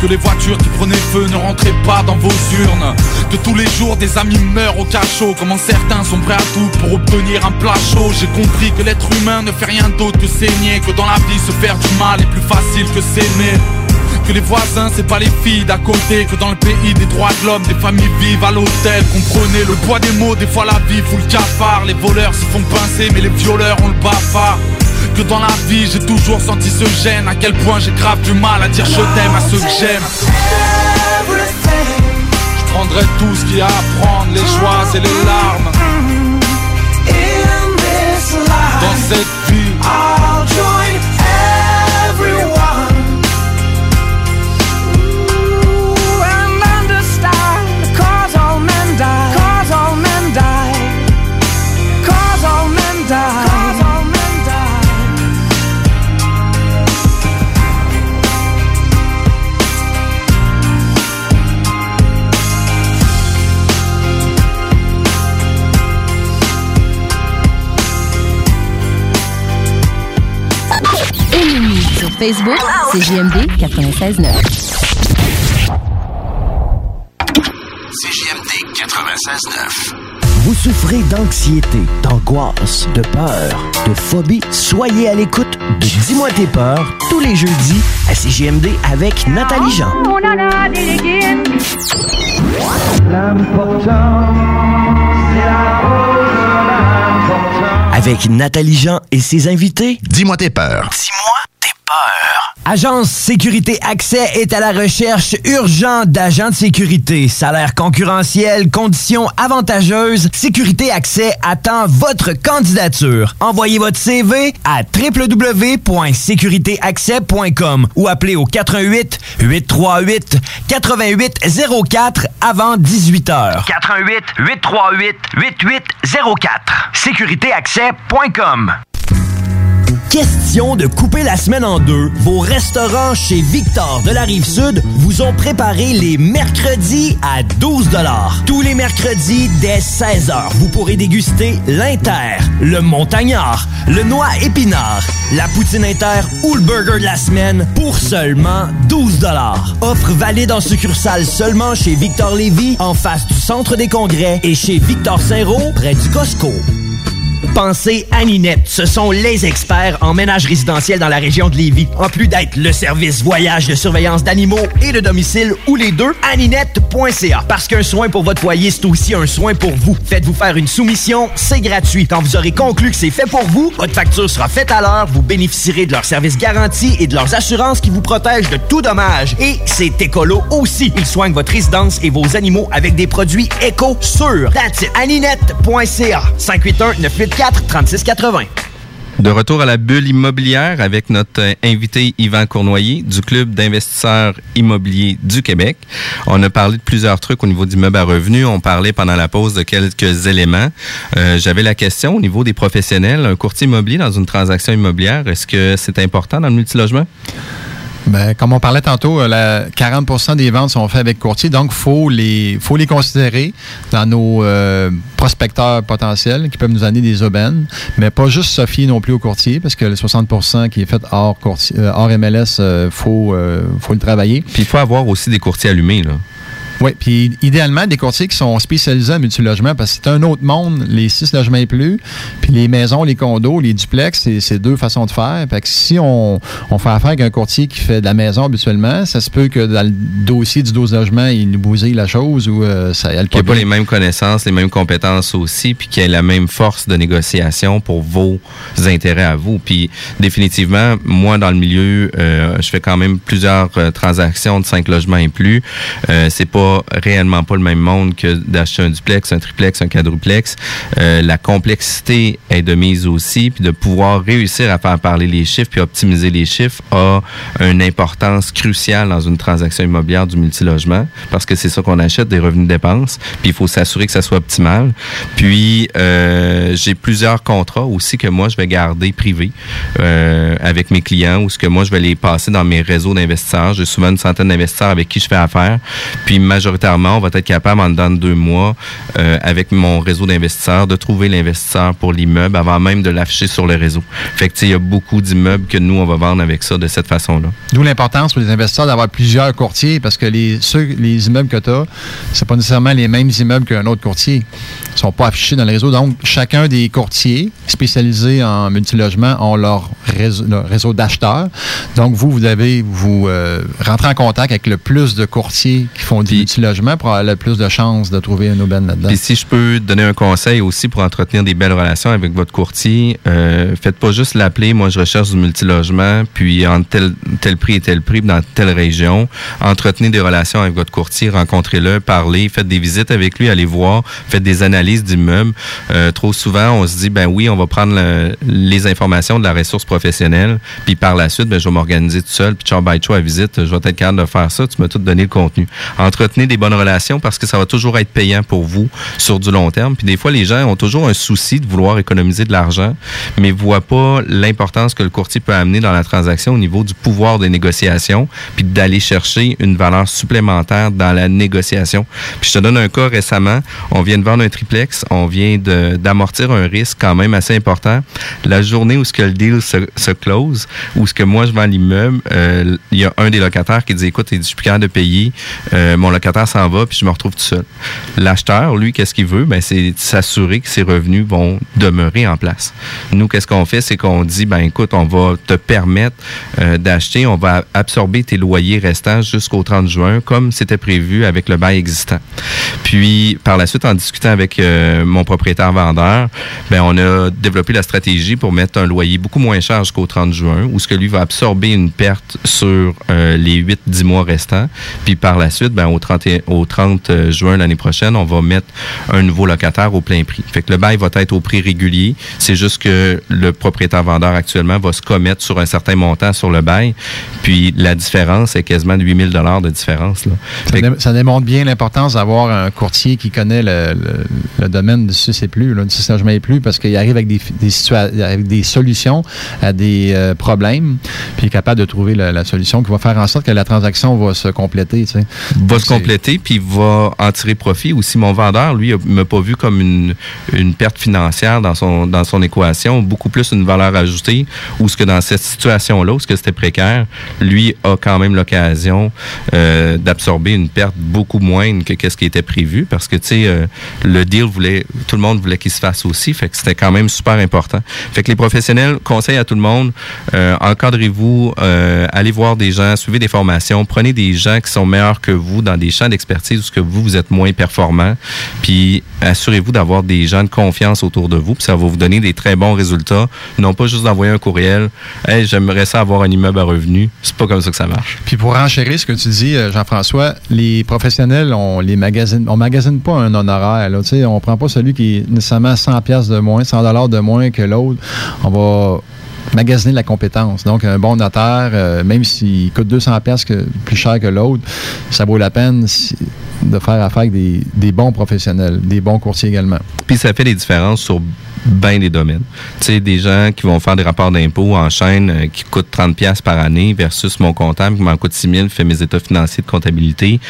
Que les voitures qui prenaient feu ne rentraient pas dans vos urnes. Que tous les jours des amis meurent au cachot. Comment certains sont prêts à tout pour obtenir un plat chaud? J'ai compris que l'être humain ne fait rien d'autre que saigner Que dans la vie se faire du mal est plus facile que s'aimer. Que les voisins c'est pas les filles d'à côté Que dans le pays des droits de l'homme des familles vivent à l'hôtel. Comprenez le poids des mots des fois la vie fout le cafard. Les voleurs se font pincer mais les violeurs ont le bafard que dans la vie j'ai toujours senti ce gêne. À quel point j'ai grave du mal à dire je t'aime à ceux que j'aime. Je prendrai tout ce qu'il y a à prendre Les joies et les larmes. Dans cette Facebook, c'est JMD 96.9. CJMD 96.9. Vous souffrez d'anxiété, d'angoisse, de peur, de phobie? Soyez à l'écoute de Dis-moi tes peurs tous les jeudis à CGMD avec Nathalie Jean. Avec Nathalie Jean et ses invités. Dis-moi tes peurs. Dis-moi tes peurs. Agence Sécurité Accès est à la recherche urgente d'agents de sécurité. Salaire concurrentiel, conditions avantageuses. Sécurité Accès attend votre candidature. Envoyez votre CV à www.sécuritéaccès.com ou appelez au 88 838 8804 avant 18 heures. 88 838 8804. Sécuritéaccès.com. Question de couper la semaine en deux, vos restaurants chez Victor de la Rive-Sud vous ont préparé les mercredis à 12 Tous les mercredis dès 16h, vous pourrez déguster l'Inter, le Montagnard, le Noix Épinard, la Poutine Inter ou le Burger de la semaine pour seulement 12 Offre valide en succursale seulement chez Victor Lévy en face du Centre des Congrès et chez Victor Saint-Roch près du Costco. Pensez à Ninette. Ce sont les experts en ménage résidentiel dans la région de Lévis. En plus d'être le service voyage de surveillance d'animaux et de domicile ou les deux, aninette.ca. Parce qu'un soin pour votre foyer, c'est aussi un soin pour vous. Faites-vous faire une soumission, c'est gratuit. Quand vous aurez conclu que c'est fait pour vous, votre facture sera faite à l'heure, vous bénéficierez de leurs services garantis et de leurs assurances qui vous protègent de tout dommage. Et c'est écolo aussi. Ils soignent votre résidence et vos animaux avec des produits éco sûrs. That's it. aninette.ca. 581 984 3680. De retour à la bulle immobilière avec notre euh, invité Yvan Cournoyer du Club d'investisseurs immobiliers du Québec. On a parlé de plusieurs trucs au niveau d'immeubles à revenus. On parlait pendant la pause de quelques éléments. Euh, J'avais la question au niveau des professionnels. Un courtier immobilier dans une transaction immobilière, est-ce que c'est important dans le multilogement? Ben, comme on parlait tantôt, euh, la 40% des ventes sont faites avec courtier, donc il faut les, faut les considérer dans nos euh, prospecteurs potentiels qui peuvent nous amener des aubaines, mais pas juste fier non plus au courtier, parce que le 60% qui est fait hors, courtier, euh, hors MLS, il faut, faut le travailler. Puis il faut avoir aussi des courtiers allumés, là. Oui, puis idéalement, des courtiers qui sont spécialisés en multilogement, parce que c'est un autre monde, les six logements et plus, puis les maisons, les condos, les duplex, c'est- deux façons de faire. Fait que si on, on fait affaire avec un courtier qui fait de la maison habituellement, ça se peut que dans le dossier du 12 logements, il nous bousille la chose ou euh, ça elle Qui n'a pas les mêmes connaissances, les mêmes compétences aussi, puis qui a la même force de négociation pour vos intérêts à vous. Puis définitivement, moi, dans le milieu, euh, je fais quand même plusieurs euh, transactions de cinq logements et plus. C'est pas réellement pas le même monde que d'acheter un duplex, un triplex, un quadruplex. Euh, la complexité est de mise aussi, puis de pouvoir réussir à faire parler les chiffres puis optimiser les chiffres a une importance cruciale dans une transaction immobilière du multilogement parce que c'est ça qu'on achète, des revenus de dépenses, puis il faut s'assurer que ça soit optimal. Puis euh, j'ai plusieurs contrats aussi que moi je vais garder privés euh, avec mes clients ou ce que moi je vais les passer dans mes réseaux d'investisseurs. J'ai souvent une centaine d'investisseurs avec qui je fais affaire. Puis majoritairement, on va être capable en dedans de deux mois euh, avec mon réseau d'investisseurs de trouver l'investisseur pour l'immeuble avant même de l'afficher sur le réseau. Fait que il y a beaucoup d'immeubles que nous on va vendre avec ça de cette façon-là. D'où l'importance pour les investisseurs d'avoir plusieurs courtiers parce que les, ceux, les immeubles que tu as, c'est pas nécessairement les mêmes immeubles qu'un autre courtier. Ils sont pas affichés dans le réseau. Donc, chacun des courtiers spécialisés en multilogement ont leur réseau, leur réseau d'acheteurs. Donc, vous, vous devez vous euh, rentrer en contact avec le plus de courtiers qui font du multilogement pour avoir le plus de chances de trouver une aubaine là-dedans. Puis si je peux donner un conseil aussi pour entretenir des belles relations avec votre courtier, euh, faites pas juste l'appeler, moi je recherche du multilogement, puis en tel, tel prix et tel prix dans telle région. Entretenez des relations avec votre courtier, rencontrez-le, parlez, faites des visites avec lui, allez voir, faites des analyses d'immeubles. Euh, trop souvent, on se dit, ben oui, on va prendre le- les informations de la ressource professionnelle, puis par la suite, ben, je vais m'organiser tout seul, puis ciao, bye, ciao, à visite, je vais être capable de faire ça, tu m'as tout donné le contenu. Entretenez des bonnes relations parce que ça va toujours être payant pour vous sur du long terme. Puis des fois, les gens ont toujours un souci de vouloir économiser de l'argent, mais voient pas l'importance que le courtier peut amener dans la transaction au niveau du pouvoir des négociations, puis d'aller chercher une valeur supplémentaire dans la négociation. Puis je te donne un cas récemment. On vient de vendre un triplex. On vient d'amortir un risque quand même assez important. La journée où ce que le deal se, se close, où ce que moi je vends l'immeuble, euh, il y a un des locataires qui dit écoute, je suis plus capable de payer, Euh, mon locataire s'en va, puis je me retrouve tout seul. L'acheteur, lui, qu'est-ce qu'il veut? Ben, c'est s'assurer que ses revenus vont demeurer en place. Nous, qu'est-ce qu'on fait? C'est qu'on dit, ben écoute, on va te permettre euh, d'acheter, on va absorber tes loyers restants jusqu'au 30 juin, comme c'était prévu avec le bail existant. Puis, par la suite, en discutant avec euh, mon propriétaire vendeur, ben, on a développé la stratégie pour mettre un loyer beaucoup moins cher jusqu'au 30 juin, où ce que lui va absorber une perte sur euh, les 8-10 mois restants. Puis par la suite, ben, au 30, au 30 euh, juin l'année prochaine, on va mettre un nouveau locataire au plein prix. Fait que le bail va être au prix régulier. C'est juste que le propriétaire vendeur actuellement va se commettre sur un certain montant sur le bail. Puis la différence est quasiment de 8000 dollars de différence. Là. Ça, dé- démontre bien l'importance d'avoir un courtier qui connaît le, le- le domaine du 6 et plus, là, du 6 logements et plus, parce qu'il arrive avec des, des, situa- avec des solutions à des euh, problèmes, puis il est capable de trouver la, la solution qui va faire en sorte que la transaction va se compléter. Tu sais. va se compléter puis va en tirer profit. Aussi, mon vendeur, lui, ne m'a pas vu comme une, une perte financière dans son, dans son équation, beaucoup plus une valeur ajoutée, ou ce que dans cette situation-là, où ce que c'était précaire, lui a quand même l'occasion euh, d'absorber une perte beaucoup moindre que qu'est-ce qui était prévu, parce que, tu sais, euh, le deal voulait, tout le monde voulait qu'il se fasse aussi, fait que c'était quand même super important. Fait que les professionnels conseillent à tout le monde, euh, encadrez-vous, allez voir des gens, suivez des formations, prenez des gens qui sont meilleurs que vous dans des champs d'expertise où ce que vous, vous êtes moins performant, puis assurez-vous d'avoir des gens de confiance autour de vous, puis ça va vous donner des très bons résultats, non pas juste d'envoyer un courriel, hey, j'aimerais ça avoir un immeuble à revenu, c'est pas comme ça que ça marche. Puis pour enchérir ce que tu dis, euh, Jean-François, les professionnels, on les magasine, on magasine pas un honoraire. Là, on prend pas celui qui est nécessairement 100 pièces de moins, 100 dollars de moins que l'autre. On va magasiner la compétence. Donc, un bon notaire, euh, même s'il coûte 200 pièces plus cher que l'autre, ça vaut la peine de faire affaire avec des, bons professionnels, des bons courtiers également. Puis ça fait des différences sur bien des domaines. Tu sais, des gens qui vont faire des rapports d'impôts en chaîne euh, qui coûtent 30 pièces par année versus mon comptable qui m'en coûte 6 000, fait mes états financiers de comptabilité.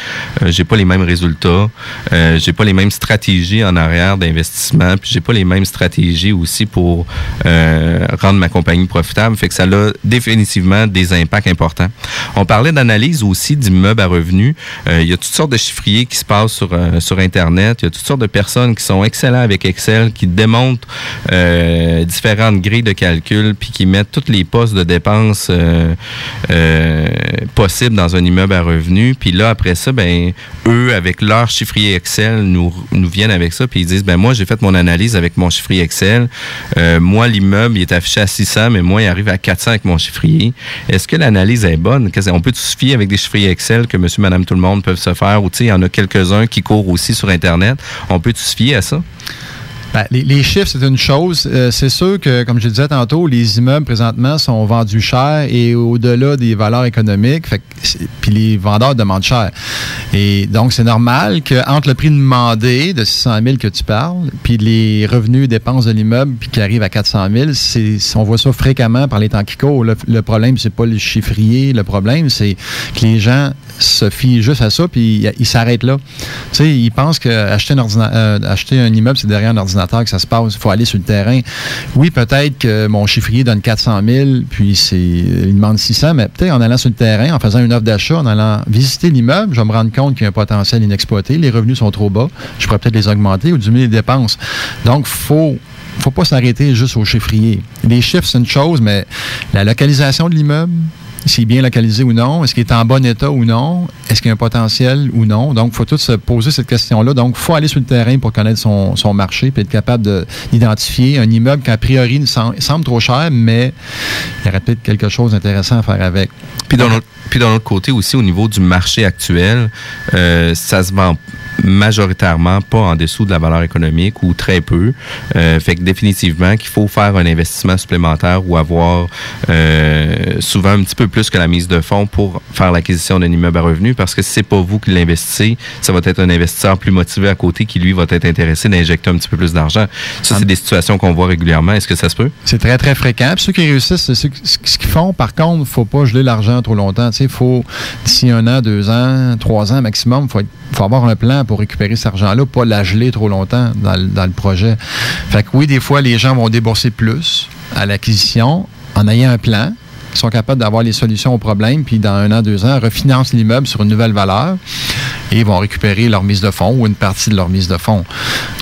Euh, j'ai pas les mêmes résultats. Euh, j'ai pas les mêmes stratégies en arrière d'investissement. Puis j'ai pas les mêmes stratégies aussi pour euh, rendre ma compagnie profitable. Fait que ça a définitivement des impacts importants. On parlait d'analyse aussi d'immeubles à revenus. Euh, il y a toutes sortes de chiffriers qui se passent sur, euh, sur Internet. Il y a toutes sortes de personnes qui sont excellents avec Excel, qui démontrent euh, différentes grilles de calcul, puis qui mettent tous les postes de dépenses euh, possibles dans un immeuble à revenus. Puis là, après ça, ben eux, avec leur chiffrier Excel, nous, nous viennent avec ça, puis ils disent, ben moi, j'ai fait mon analyse avec mon chiffrier Excel. Moi, l'immeuble, il est affiché à 600, mais moi, il arrive à 400 avec mon chiffrier. Est-ce que l'analyse est bonne? On peut se fier avec des chiffriers Excel que monsieur, madame, tout le monde peuvent se faire, ou tu sais, il y en a quelques-uns qui courent aussi sur Internet. On peut se fier à ça? Ben, les, chiffres, c'est une chose. Euh, c'est sûr que, comme je le disais tantôt, les immeubles présentement sont vendus cher et au-delà des valeurs économiques. Puis les vendeurs demandent cher. Et donc, c'est normal qu'entre le prix demandé de 600 000 que tu parles, puis les revenus dépenses de l'immeuble, qui arrivent à 400 000, c'est, on voit ça fréquemment par les temps qui courent. Le, le problème, c'est pas le chiffrier. Le problème, c'est que les gens se fient juste à ça, puis ils s'arrêtent là. Tu sais, ils pensent qu'acheter un, euh, un immeuble, c'est derrière un ordinateur que ça se passe. Il faut aller sur le terrain. Oui, peut-être que mon chiffrier donne 400 000, puis il demande 600, mais peut-être en allant sur le terrain, en faisant une offre d'achat, en allant visiter l'immeuble, je vais me rendre compte qu'il y a un potentiel inexploité. Les revenus sont trop bas. Je pourrais peut-être les augmenter ou diminuer les dépenses. Donc, faut faut pas s'arrêter juste au chiffrier. Les chiffres, c'est une chose, mais la localisation de l'immeuble, s'il est bien localisé ou non, est-ce qu'il est en bon état ou non, est-ce qu'il y a un potentiel ou non. Donc, il faut tout se poser cette question-là. Donc, il faut aller sur le terrain pour connaître son, marché puis être capable de- d'identifier un immeuble qui, a priori, semble trop cher, mais il y aurait peut-être quelque chose d'intéressant à faire avec. Puis d'un autre, puis d'un autre côté aussi, au niveau du marché actuel, euh, ça se vend majoritairement pas en dessous de la valeur économique ou très peu. Euh, fait que définitivement qu'il faut faire un investissement supplémentaire ou avoir euh, souvent un petit peu plus que la mise de fonds pour faire l'acquisition d'un immeuble à revenus parce que si c'est pas vous qui l'investissez, ça va être un investisseur plus motivé à côté qui lui va être intéressé d'injecter un petit peu plus d'argent. Ça, c'est des situations qu'on voit régulièrement. Est-ce que ça se peut? C'est très, très fréquent. Puis ceux qui réussissent, c'est ce qu'ils font. Par contre, faut pas geler l'argent trop longtemps. Il faut, d'ici un an, deux ans, trois ans maximum, faut, faut avoir un plan pour récupérer cet argent-là, pas la geler trop longtemps dans, le- dans le projet. Fait que oui, des fois, les gens vont débourser plus à l'acquisition en ayant un plan. Sont capables d'avoir les solutions aux problèmes, puis dans un an, deux ans, refinancent l'immeuble sur une nouvelle valeur et vont récupérer leur mise de fonds ou une partie de leur mise de fonds.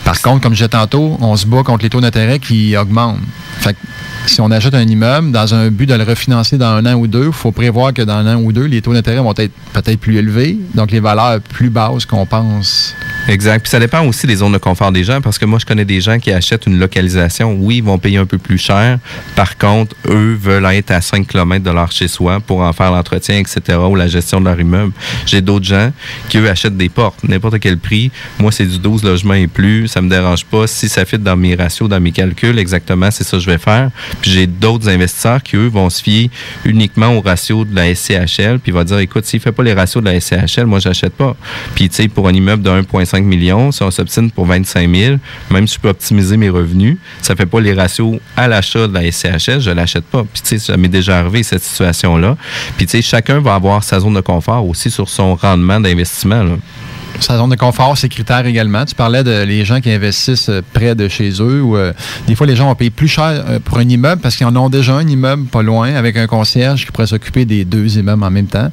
Par contre, comme je disais tantôt, on se bat contre les taux d'intérêt qui augmentent. Si on achète un immeuble dans un but de le refinancer dans un an ou deux, il faut prévoir que dans un an ou deux, les taux d'intérêt vont être peut-être plus élevés, donc les valeurs plus basses qu'on pense. Exact. Puis ça dépend aussi des zones de confort des gens parce que moi, je connais des gens qui achètent une localisation. Oui, ils vont payer un peu plus cher. Par contre, eux veulent être à 5 km de leur chez soi pour en faire l'entretien, etc. ou la gestion de leur immeuble. J'ai d'autres gens qui, eux, achètent des portes. N'importe quel prix. Moi, c'est du 12 logements et plus. Ça me dérange pas. Si ça fit dans mes ratios, dans mes calculs, exactement, c'est ça que je vais faire. Puis j'ai d'autres investisseurs qui, eux, vont se fier uniquement au ratio de la SCHL. Puis va dire, écoute, s'il fait pas les ratios de la SCHL, moi, j'achète pas. Puis, tu sais, pour un immeuble de 1,5 million, si on s'obstine pour 25 000, même si je peux optimiser mes revenus, ça fait pas les ratios à l'achat de la SCHL, je l'achète pas. Puis, tu sais, ça m'est déjà arrivé, cette situation-là. Puis, tu sais, chacun va avoir sa zone de confort aussi sur son rendement d'investissement. Sa zone de confort, critères également. Tu parlais de les gens qui investissent euh, près de chez eux euh, des fois les gens vont payer plus cher euh, pour un immeuble parce qu'ils en ont déjà un immeuble pas loin avec un concierge qui pourrait s'occuper des deux immeubles en même temps.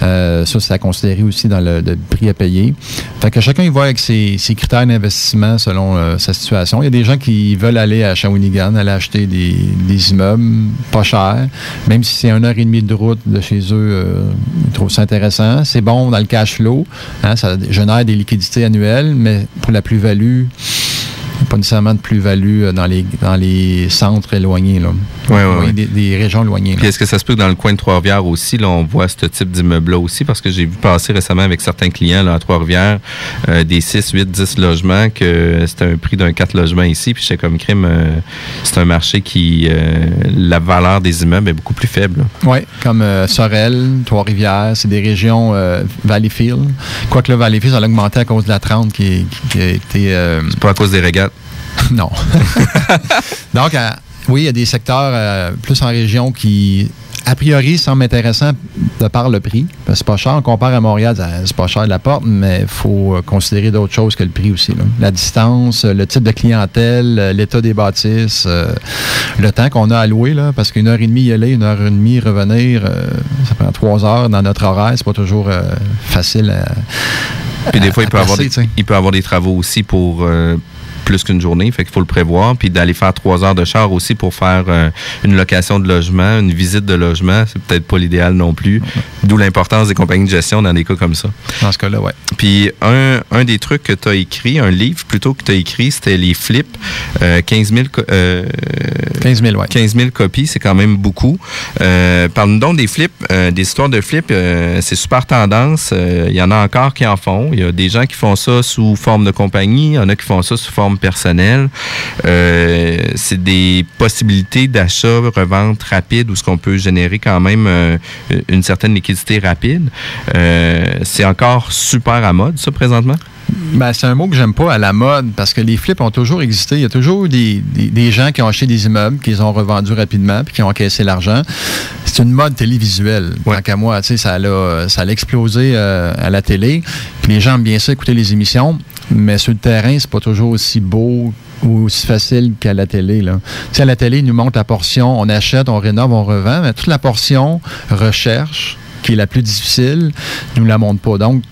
Ça, c'est à considérer aussi dans le, prix à payer. Fait que chacun il va avec ses, critères d'investissement selon sa situation. Il y a des gens qui veulent aller à Shawinigan, aller acheter des, immeubles pas chers, même si c'est une heure et demie de route de chez eux, ils trouvent ça intéressant. C'est bon dans le cash flow. Hein, des liquidités annuelles, mais pour la plus-value, pas nécessairement de plus-value euh, dans les, dans les centres éloignés. Là. Oui, ouais. Des, des régions éloignées. Puis est-ce que ça se peut que dans le coin de Trois-Rivières aussi, là, on voit ce type d'immeuble-là aussi? Parce que j'ai vu passer récemment avec certains clients là, à Trois-Rivières euh, des 6, 8, 10 logements que c'était un prix d'un 4 logements ici. Puis j'étais comme crime, euh, c'est un marché qui, euh, la valeur des immeubles est beaucoup plus faible. Oui, comme Sorel, Trois-Rivières, c'est des régions Valleyfield. Quoique le Valleyfield, ça a augmenté à cause de la 30 qui, a été. C'est pas à cause des régates. non. Donc, euh, oui, il y a des secteurs euh, plus en région qui, a priori, semblent intéressants de par le prix. Parce que c'est pas cher. On compare à Montréal, c'est pas cher de la porte, mais il faut euh, considérer d'autres choses que le prix aussi. là. La distance, le type de clientèle, l'état des bâtisses, euh, le temps qu'on a à louer, là, parce qu'une heure et demie y aller, une heure et demie revenir, euh, ça prend trois heures dans notre horaire. C'est pas toujours facile à. Puis des fois, à il peut, avoir des, il peut avoir des travaux aussi pour plus qu'une journée, fait qu'il faut le prévoir. Puis d'aller faire trois heures de char aussi pour faire euh, une location de logement, une visite de logement, c'est peut-être pas l'idéal non plus. D'où l'importance des compagnies de gestion dans des cas comme ça. Dans ce cas-là, ouais. Puis un, un des trucs que tu as écrit, un livre plutôt que tu as écrit, c'était les flips. Euh, 15 000, co- euh, 15 000, ouais. 15 000 copies, c'est quand même beaucoup. Euh, Parle-nous donc des flips, euh, des histoires de flips. c'est super tendance. Il y en a encore qui en font. Il y a des gens qui font ça sous forme de compagnie. Il y en a qui font ça sous forme personnelle. Euh, c'est des possibilités d'achat, revente rapide où ce qu'on peut générer quand même euh, une certaine liquidité rapide. Euh, c'est encore super à mode, ça, présentement? Ben, c'est un mot que j'aime pas à la mode parce que les flips ont toujours existé. Il y a toujours des, des- des gens qui ont acheté des immeubles, qui les ont revendus rapidement puis qui ont encaissé l'argent. C'est une mode télévisuelle. Tant qu'à moi, ça l'a, ça explosé euh, à la télé. Puis les gens aiment bien ça écouter les émissions, mais sur le terrain, c'est pas toujours aussi beau ou aussi facile qu'à la télé. Là. Tu à la télé, ils nous montrent la portion, on achète, on rénove, on revend, mais toute la portion recherche, qui est la plus difficile, ils nous la montrent pas. Donc,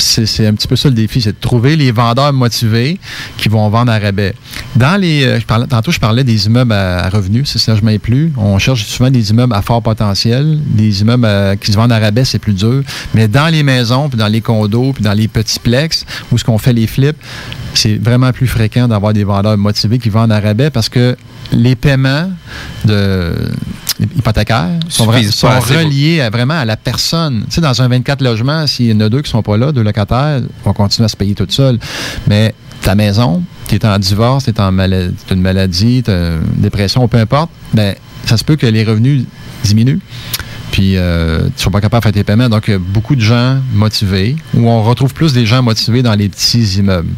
c'est un petit peu ça le défi, c'est de trouver les vendeurs motivés qui vont vendre à rabais. Dans les, euh, je parlais, tantôt, je parlais des immeubles à, à revenus, c'est ça, je plus. On cherche souvent des immeubles à fort potentiel, des immeubles euh, qui se vendent à rabais, c'est plus dur. Mais dans les maisons, puis dans les condos, puis dans les petits plex, où ce qu'on fait les flips, c'est vraiment plus fréquent d'avoir des vendeurs motivés qui vendent à rabais parce que les paiements de hypothécaires sont, sont reliés à, vraiment à la personne. Tu sais, dans un 24 logements, s'il y en a deux qui sont pas là, deux vont continuer à se payer tout seul. Mais ta maison, tu es en divorce, tu en maladie, as une maladie, tu une dépression, peu importe, ben, ça se peut que les revenus diminuent. Puis, euh, tu ne sois pas capable de faire tes paiements. Donc, il y a beaucoup de gens motivés, où on retrouve plus des gens motivés dans les petits immeubles.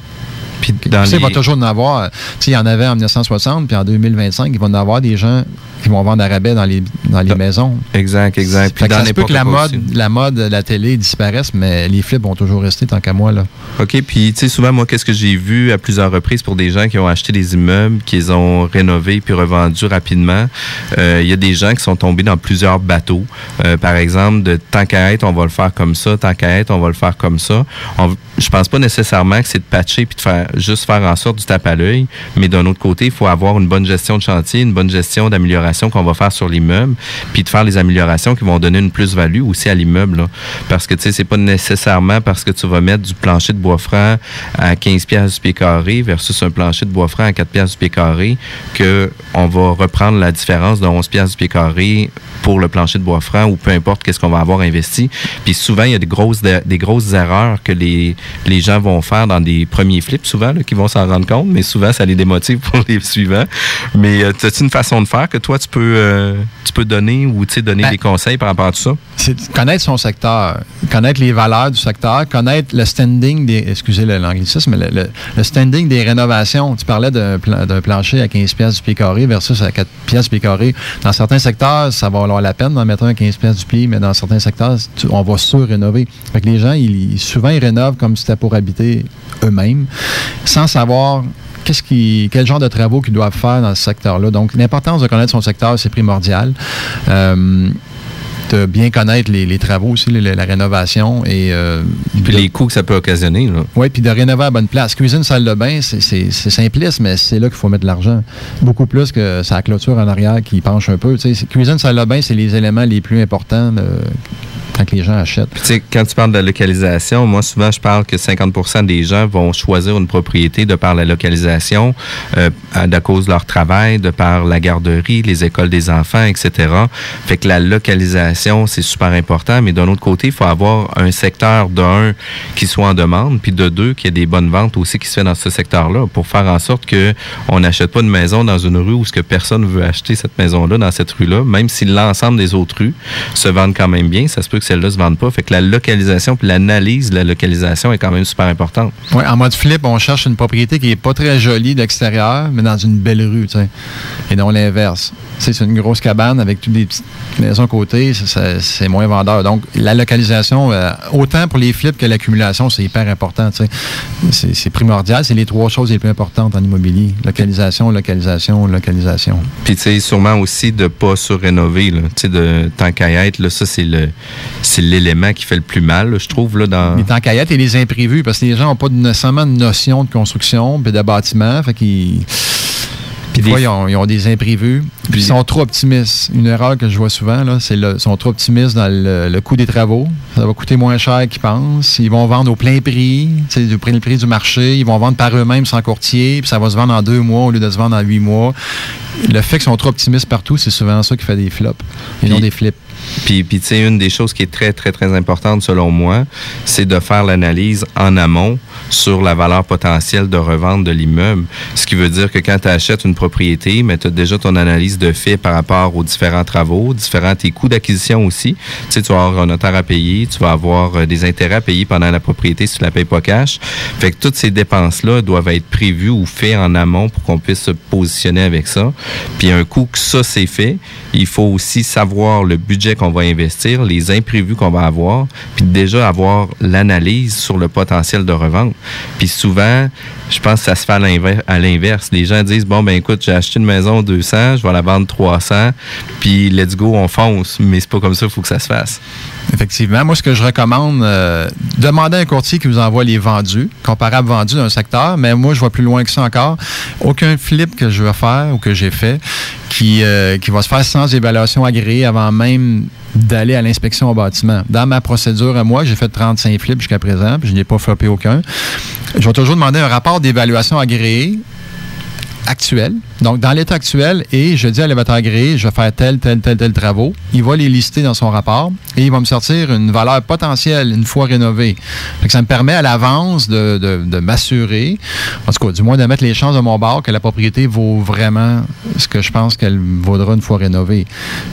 Puis dans il va toujours en avoir. Il y en avait en 1960, puis en 2025, il va en avoir des gens qui vont vendre à rabais dans les, dans les maisons. Exact, exact. Puis ça se peut que la mode, aussi. la mode, la télé disparaisse, mais les flips vont toujours rester tant qu'à moi. Là. OK, puis tu sais, souvent, moi, qu'est-ce que j'ai vu à plusieurs reprises pour des gens qui ont acheté des immeubles, qu'ils ont rénovés puis revendus rapidement, euh, il y a des gens qui sont tombés dans plusieurs bateaux. Euh, par exemple, de tant qu'à être, on va le faire comme ça, tant qu'à être, on va le faire comme ça. On- je pense pas nécessairement que c'est de patcher puis de faire juste faire en sorte du tape à l'œil, mais d'un autre côté, il faut avoir une bonne gestion de chantier, une bonne gestion d'amélioration qu'on va faire sur l'immeuble, puis de faire les améliorations qui vont donner une plus-value aussi à l'immeuble. Parce que tu sais, c'est pas nécessairement parce que tu vas mettre du plancher de bois franc à 15 pièces du pied carré versus un plancher de bois franc à 4 pièces du pied carré que on va reprendre la différence de 11 pièces du pied carré pour le plancher de bois franc ou peu importe qu'est-ce qu'on va avoir investi. Puis souvent, il y a des grosses, erreurs que les, gens vont faire dans des premiers flips, là, qui vont s'en rendre compte, mais souvent, ça les démotive pour les suivants. Mais euh, as-tu une façon de faire que toi, tu peux, euh, tu peux donner ou tu sais, donner Ben, des conseils par rapport à tout ça? C'est connaître son secteur, connaître les valeurs du secteur, connaître le standing des. Excusez le- l'anglicisme, mais le, le- le standing des rénovations. Tu parlais d'un plan- d'un plancher à 15 pièces du pied carré versus à 4 pièces du pied carré. Dans certains secteurs, ça va valoir la peine d'en mettre un à 15 pièces du pied, mais dans certains secteurs, tu- on va sur-rénover. Fait que les gens, ils, souvent, ils rénovent comme si c'était pour habiter eux-mêmes, sans savoir quel genre de travaux qu'ils doivent faire dans ce secteur-là. Donc, l'importance de connaître son secteur, c'est primordial. Euh, de bien connaître les, les travaux aussi, la, la rénovation et euh, Puis les coûts que ça peut occasionner. oui, puis de rénover à bonne place. Cuisine, salle de bain, c'est- simpliste, mais c'est là qu'il faut mettre de l'argent. Beaucoup plus que sa clôture en arrière qui penche un peu. Cuisine, salle de bain, c'est les éléments les plus importants euh, quand les gens achètent. Puis, tu sais, quand tu parles de la localisation, moi, souvent, je parle que 50% des gens vont choisir une propriété de par la localisation. Euh, à cause de leur travail, de par la garderie, les écoles des enfants, etc. Fait que la localisation, c'est super important, mais d'un autre côté, il faut avoir un secteur d'un qui soit en demande, puis de deux, qu'il y ait des bonnes ventes aussi qui se fait dans ce secteur-là pour faire en sorte que on n'achète pas une maison dans une rue où ce que personne veut acheter cette maison-là dans cette rue-là, même si l'ensemble des autres rues se vendent quand même bien, ça se peut que celle-là se vende pas. Fait que la localisation puis l'analyse de la localisation est quand même super importante. Ouais, en mode flip, on cherche une propriété qui est pas très jolie d'extérieur, mais dans une belle rue, tu sais. Et non l'inverse. C'est une grosse cabane avec toutes des petites maisons à côté, c'est moins vendeur. Donc, la localisation, euh, autant pour les flips que l'accumulation, c'est hyper important. C'est- primordial, c'est les trois choses les plus importantes en immobilier. Localisation, localisation, localisation. Puis tu sais sûrement aussi de pas surrénover tu sais de tant qu'à être là, ça c'est l'élément qui fait le plus mal, là, je trouve là dans Les temps qu'à être et les imprévus, parce que les gens n'ont pas nécessairement de notion de construction puis de bâtiment. Fait qu'ils. Des fois, ils ont, ils ont des imprévus. Puis ils sont trop optimistes. Une erreur que je vois souvent, là, c'est le- ils sont trop optimistes dans le, le coût des travaux. Ça va coûter moins cher qu'ils pensent. Ils vont vendre au plein prix, du prix, le prix du marché. Ils vont vendre par eux-mêmes sans courtier. Puis ça va se vendre en deux mois au lieu de se vendre en huit mois. Le fait qu'ils sont trop optimistes partout, c'est souvent ça qui fait des flops. Et non des flips. Puis, tu sais, une des choses qui est très, très, très importante selon moi, c'est de faire l'analyse en amont sur la valeur potentielle de revente de l'immeuble. Ce qui veut dire que quand tu achètes une propriété, mais tu as déjà ton analyse de fait par rapport aux différents travaux, différents tes coûts d'acquisition aussi. Tu sais, tu vas avoir un notaire à payer, tu vas avoir euh, des intérêts à payer pendant la propriété si tu la payes pas cash. Fait que toutes ces dépenses-là doivent être prévues ou faites en amont pour qu'on puisse se positionner avec ça. Puis un coup que ça c'est fait, il faut aussi savoir le budget qu'on va investir, les imprévus qu'on va avoir, puis déjà avoir l'analyse sur le potentiel de revente. Puis souvent, je pense que ça se fait à l'inver- à l'inverse. Les gens disent bon ben écoute, j'ai acheté une maison 200, je vais la vendre 300, puis let's go, on fonce. Mais c'est pas comme ça, il faut que ça se fasse. Effectivement. Moi, ce que je recommande, euh, demandez à un courtier qui vous envoie les vendus, comparables vendus d'un secteur, mais moi, je vois plus loin que ça encore. Aucun flip que je vais faire ou que j'ai fait qui, euh, qui va se faire sans évaluation agréée avant même d'aller à l'inspection au bâtiment. Dans ma procédure à moi, j'ai fait 35 flips jusqu'à présent, puis je n'ai pas floppé aucun. Je vais toujours demander un rapport d'évaluation agréé actuel. Donc, dans l'état actuel, et je dis à l'évaluateur agréé, je vais faire tel, tel, tel, tel travaux. Il va les lister dans son rapport et il va me sortir une valeur potentielle une fois rénovée. Ça me permet à l'avance de, de- de m'assurer, en tout cas, du moins de mettre les chances de mon bord que la propriété vaut vraiment ce que je pense qu'elle vaudra une fois rénovée.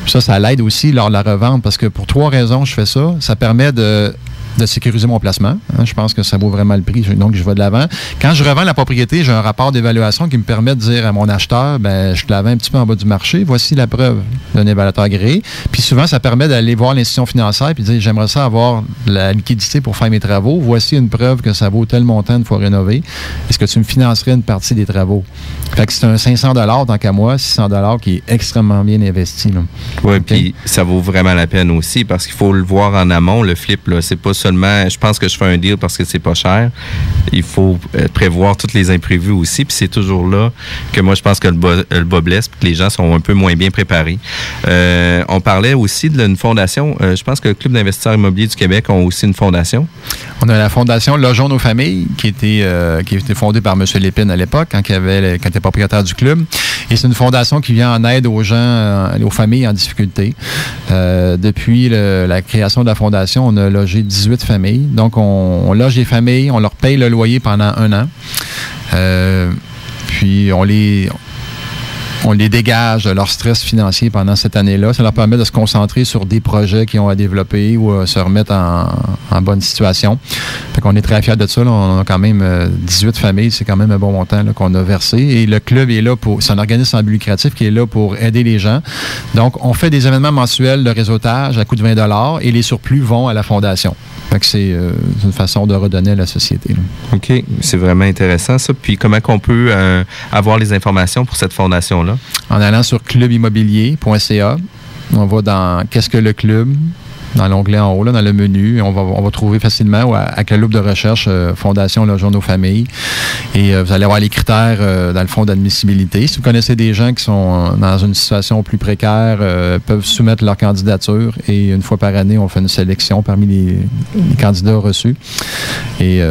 Puis ça, ça l'aide aussi lors de la revente parce que pour trois raisons, je fais ça. Ça permet de de sécuriser mon placement. hein. je pense que ça vaut vraiment le prix. Donc, je vais de l'avant. Quand je revends la propriété, j'ai un rapport d'évaluation qui me permet de dire à mon acheteur, ben, je te la vends un petit peu en bas du marché. Voici la preuve d'un évaluateur agréé. Puis souvent, ça permet d'aller voir l'institution financière et dire, j'aimerais ça avoir la liquidité pour faire mes travaux. Voici une preuve que ça vaut tel montant une fois rénové. Est-ce que tu me financerais une partie des travaux? Fait que c'est un 500 tant qu'à moi, 600 qui est extrêmement bien investi. Oui, puis ça vaut vraiment la peine aussi parce qu'il faut le voir en amont, le flip. Là, c'est pas je pense que je fais un deal parce que c'est pas cher. Il faut euh, prévoir tous les imprévus aussi. Puis c'est toujours là que moi je pense que le bas, le blesse, puis que les gens sont un peu moins bien préparés. Euh, on parlait aussi d'une fondation. Euh, je pense que le Club d'investisseurs immobiliers du Québec ont aussi une fondation. On a la fondation Logeons nos familles qui était, qui a été fondée par M. Lépine à l'époque, quand, il avait, quand il était propriétaire du club. Et c'est une fondation qui vient en aide aux gens, aux familles en difficulté. Depuis la création de la fondation, on a logé 18 familles. Donc, on, loge les familles, on leur paye le loyer pendant un an. Euh, puis, on les, on les dégage de leur stress financier pendant cette année-là. Ça leur permet de se concentrer sur des projets qu'ils ont à développer ou à se remettre en, bonne situation. Fait qu'on est très fiers de ça. On a quand même euh, 18 familles. C'est quand même un bon montant qu'on a versé. Et le club est là pour... C'est un organisme sans but lucratif qui est là pour aider les gens. Donc, on fait des événements mensuels de réseautage à coût de 20 et les surplus vont à la fondation. Fait que c'est euh, une façon de redonner à la société. là. OK, c'est vraiment intéressant ça. Puis comment qu'on peut euh, avoir les informations pour cette fondation-là? en allant sur clubimmobilier.ca. On va dans Qu'est-ce que le club? Dans l'onglet en haut, là, dans le menu, on va, on va trouver facilement avec la loupe de recherche euh, Fondation Logeons nos familles. Et euh, vous allez avoir les critères, euh, dans le fond, d'admissibilité. Si vous connaissez des gens qui sont dans une situation plus précaire, peuvent soumettre leur candidature. Et une fois par année, on fait une sélection parmi les, les candidats reçus. Et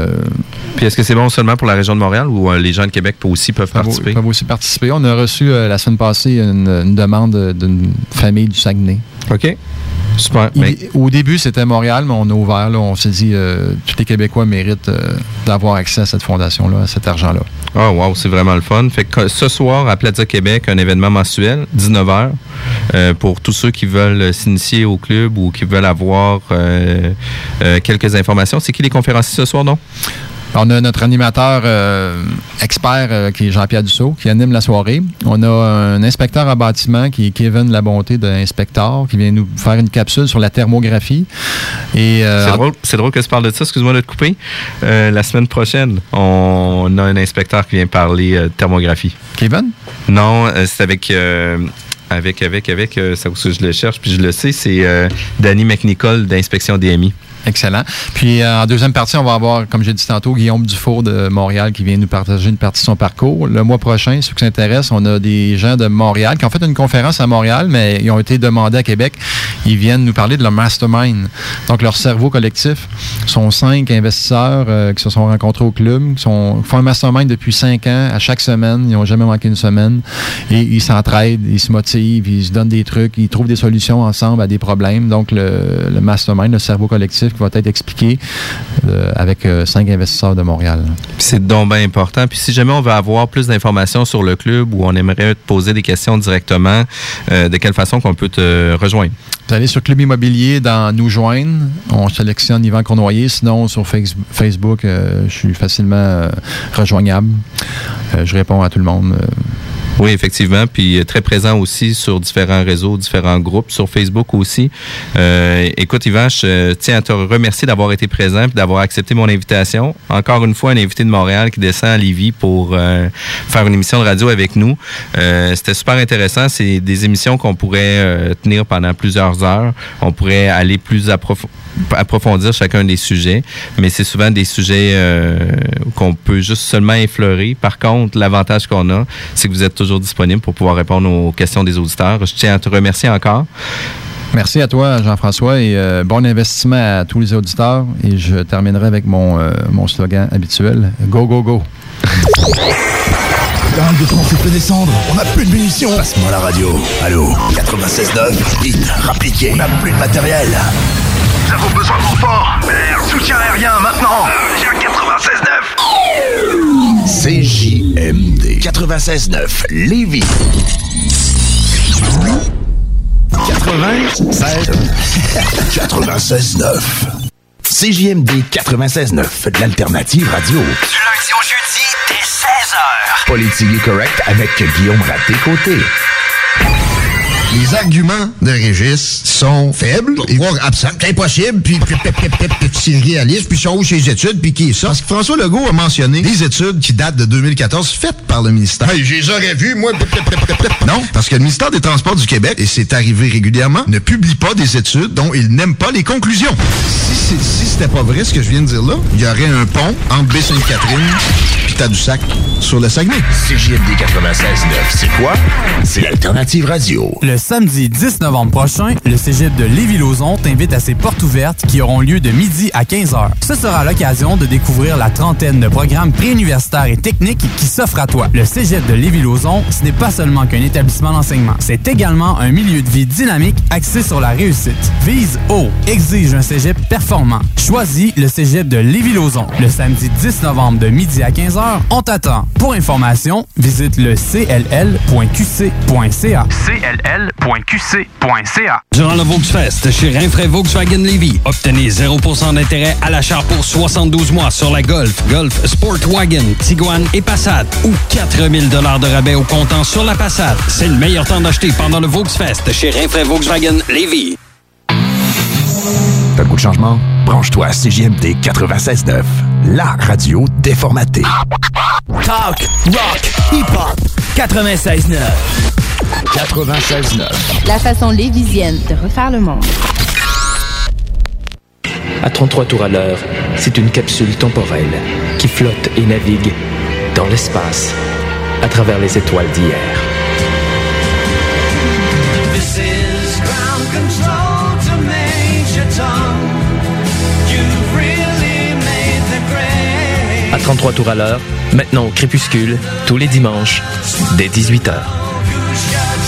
Puis est-ce que c'est bon seulement pour la région de Montréal ou les gens de Québec peuvent aussi peuvent participer? peuvent aussi participer. On a reçu la semaine passée une, une demande d'une famille du Saguenay. OK. Super. Il- Ben, Au début, c'était Montréal, mais on a ouvert. là. on s'est dit euh, tous les Québécois méritent euh, d'avoir accès à cette fondation-là, à cet argent-là. Oh wow, c'est vraiment le fun. Fait que ce soir à Plaza Québec, un événement mensuel, 19h, euh, pour tous ceux qui veulent euh, s'initier au club ou qui veulent avoir euh, quelques informations. C'est qui les conférenciers ce soir, non? On a notre animateur euh, expert euh, qui est Jean-Pierre Dussault qui anime la soirée. On a un inspecteur en bâtiment qui est Kevin Labonté d'Inspector qui vient nous faire une capsule sur la thermographie. Et, euh, C'est drôle, c'est drôle que tu parles de ça. Excuse-moi de te couper. La semaine prochaine, on a un inspecteur qui vient parler de thermographie. Kevin? Non, c'est avec. avec, avec, avec, ça aussi je le cherche, puis je le sais, c'est Danny McNicol d'Inspection DMI. Excellent. Puis euh, en deuxième partie, on va avoir, comme j'ai dit tantôt, Guillaume Dufour de Montréal qui vient nous partager une partie de son parcours. Le mois prochain, ceux qui s'intéressent, on a des gens de Montréal qui ont fait une conférence à Montréal, mais ils ont été demandés à Québec. Ils viennent nous parler de leur mastermind. Donc leur cerveau collectif. Ce sont cinq investisseurs euh, qui se sont rencontrés au club, qui sont, font un mastermind depuis cinq ans, à chaque semaine. Ils n'ont jamais manqué une semaine. Et ils s'entraident, ils se motivent, ils se donnent des trucs, ils trouvent des solutions ensemble à des problèmes. Donc le, le mastermind, le cerveau collectif, qui va être expliqué euh, avec euh, cinq investisseurs de Montréal. C'est donc bien important. Puis si jamais on veut avoir plus d'informations sur le club ou on aimerait te poser des questions directement, euh, de quelle façon qu'on peut te rejoindre? Vous allez sur Club Immobilier dans Nous joindre. On sélectionne Yvan Cournoyer. Sinon, sur Face- Facebook, je suis facilement rejoignable. Je réponds à tout le monde. Oui, effectivement. Puis euh, très présent aussi sur différents réseaux, différents groupes, sur Facebook aussi. Euh, écoute, Yvan, je euh, tiens à te remercier d'avoir été présent et d'avoir accepté mon invitation. Encore une fois, un invité de Montréal qui descend à Lévis pour faire une émission de radio avec nous. C'était super intéressant. C'est des émissions qu'on pourrait tenir pendant plusieurs heures. On pourrait aller plus approf- approfondir chacun des sujets, mais c'est souvent des sujets qu'on peut juste seulement effleurer. Par contre, l'avantage qu'on a, c'est que vous êtes toujours disponible pour pouvoir répondre aux questions des auditeurs. Je tiens à te remercier encore. Merci à toi, Jean-François, et euh, bon investissement à tous les auditeurs. Et je terminerai avec mon, euh, mon slogan habituel Go, go, go. L'arme de France fait descendre. On n'a plus de munitions. Passe-moi la radio. Allô? 96.9. Vite, rappliquez. On n'a plus de matériel. Nous avons besoin de renfort. Merde, soutien aérien maintenant. J'ai un 96.9. CJMD 96.9. Lévis. 96. 96.9. CJMD 96.9. De l'alternative radio. Du lundi au jeudi, dès 16h. Politique correct avec Guillaume Raté-Côté. Les arguments de Régis sont faibles, voire absents. C'est impossible, puis, puis, puis, puis, puis, puis c'est réaliste, puis sont où ses études, puis qui est ça? Parce que François Legault a mentionné des études qui datent de 2014 faites par le ministère. Hey, je les aurais vues, moi. Non, parce que le ministère des Transports du Québec, et c'est arrivé régulièrement, ne publie pas des études dont il n'aime pas les conclusions. Si, c'est- si c'était pas vrai ce que je viens de dire là, il y aurait un pont entre Baie-Sainte-Catherine puis Tadoussac sur le Saguenay. CJMD 96.9, c'est quoi? C'est l'alternative radio. Le samedi 10 novembre prochain, le cégep de Lévis-Lauzon t'invite à ses portes ouvertes qui auront lieu de midi à 15h. Ce sera l'occasion de découvrir la trentaine de programmes préuniversitaires et techniques qui s'offrent à toi. Le cégep de Lévis-Lauzon, ce n'est pas seulement qu'un établissement d'enseignement, c'est également un milieu de vie dynamique axé sur la réussite. Vise haut, exige un cégep performant. Choisis le cégep de Lévis-Lauzon. Le samedi 10 novembre de midi à 15h, on t'attend. Pour information, visite le cll.qc.ca. Durant le Volksfest chez Rinfraie Volkswagen Levy, obtenez 0% d'intérêt à l'achat pour 72 mois sur la Golf, Golf Sportwagen, Tiguan et Passat ou 4000 de rabais au comptant sur la Passat. C'est le meilleur temps d'acheter pendant le Volksfest chez Rinfraie Volkswagen Levy. T'as le goût de changement? Branche-toi à CJMD 96.9, la radio déformatée. Talk, rock, hip-hop, 96.9. 96.9. La façon lévisienne de refaire le monde. À 33 tours à l'heure, c'est une capsule temporelle qui flotte et navigue dans l'espace à travers les étoiles d'hier. À 33 tours à l'heure, maintenant au crépuscule, tous les dimanches, dès 18h.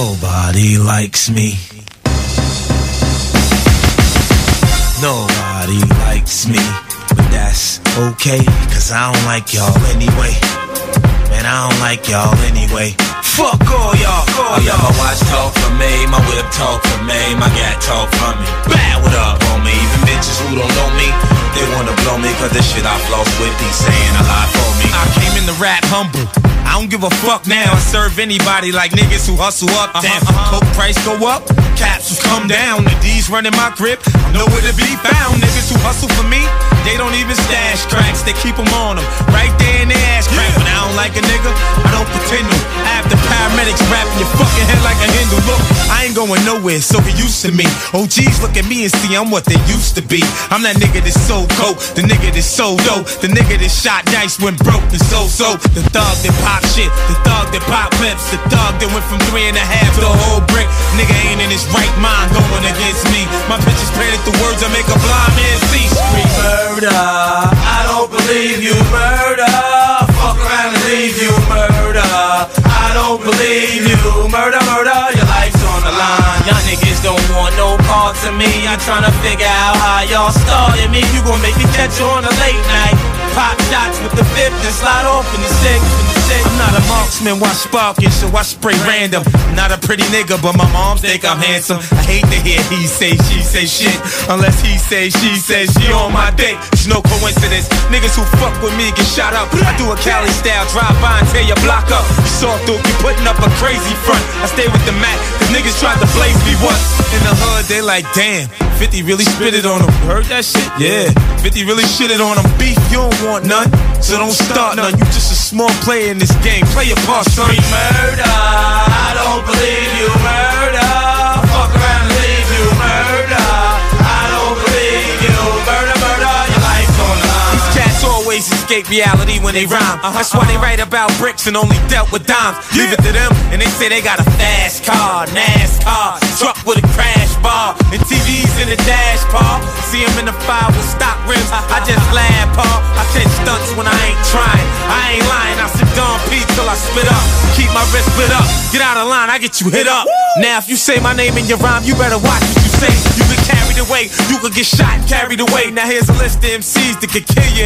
Nobody likes me. Nobody likes me. But that's okay, cause I don't like y'all anyway. Man, I don't like y'all anyway. Fuck all y'all, all y'all. My watch talk for me, my whip talk for me, my gat talk for me. Bad what up on me, even bitches who don't know me, they wanna blow me cause the shit I floss with be saying a lot for me. I came in the rap humble. I don't give a fuck now. I serve anybody like niggas who hustle up. Uh-huh, Damn, uh-huh. coke price go up, capsules come down. The D's running my grip. I'm nowhere to be found. Niggas who hustle for me, they don't even stash cracks. They keep them on them right there in their ass crack. When I don't like a nigga, I don't pretend to. After paramedics wrapping your fucking head like a Hindu. Look, I ain't going nowhere, so get used to me. OGs look at me and see I'm what they used to be. I'm that nigga that's so cold, the nigga that's so dope, the nigga that shot dice when broke, the so so, the thug that pop shit, the thug that pop lips, the thug that went from three and a half to a whole brick. Nigga ain't in his right mind going against me. My pictures painted the words I make a blind man see. Scream murder, I don't believe you murder. Fuck around and leave you don't believe you murder, murder. Your life's on the line. Y'all niggas don't want no parts of me. I'm trying to figure out how y'all started me. You gon' make me catch you on a late night. Pop shots with the fifth and slide off in the six. In the six. I'm not a marksman, watch sparking, so I spray random. Not a pretty nigga, but my mom think I'm handsome. I hate to hear he say, she say shit. Unless he say, she say, she on my dick. It's no coincidence. Niggas who fuck with me get shot up. I do a Cali style drive by and tear your block up. You saw through, you putting up a crazy front. I stay with the Mac, cause niggas tried to blaze me once. In the hood, they like, damn. 50 really spit it on them. You heard that shit? Yeah. 50 really shitted on them. Beef, you don't want none. So don't start none. You just a small player in this game. Play your part, son. Murder. I don't believe you. Murder. Escape reality when they rhyme. Uh-huh. That's why they uh-huh. write about bricks and only dealt with dimes. Leave it to them, and they say they got a fast car, NASCAR, truck with a crash bar, and TVs in the dash, Paul. See him in the fire with stock rims. Uh-huh. I just laugh, Paul. I catch stunts when I ain't trying. I ain't lying. I sit Don P till I spit up. Keep my wrist split up. Get out of line, I get you hit up. Now, if you say my name in your rhyme, you better watch what you say. You get carried away, you could get shot carried away. Now here's a list of MCs that could kill you.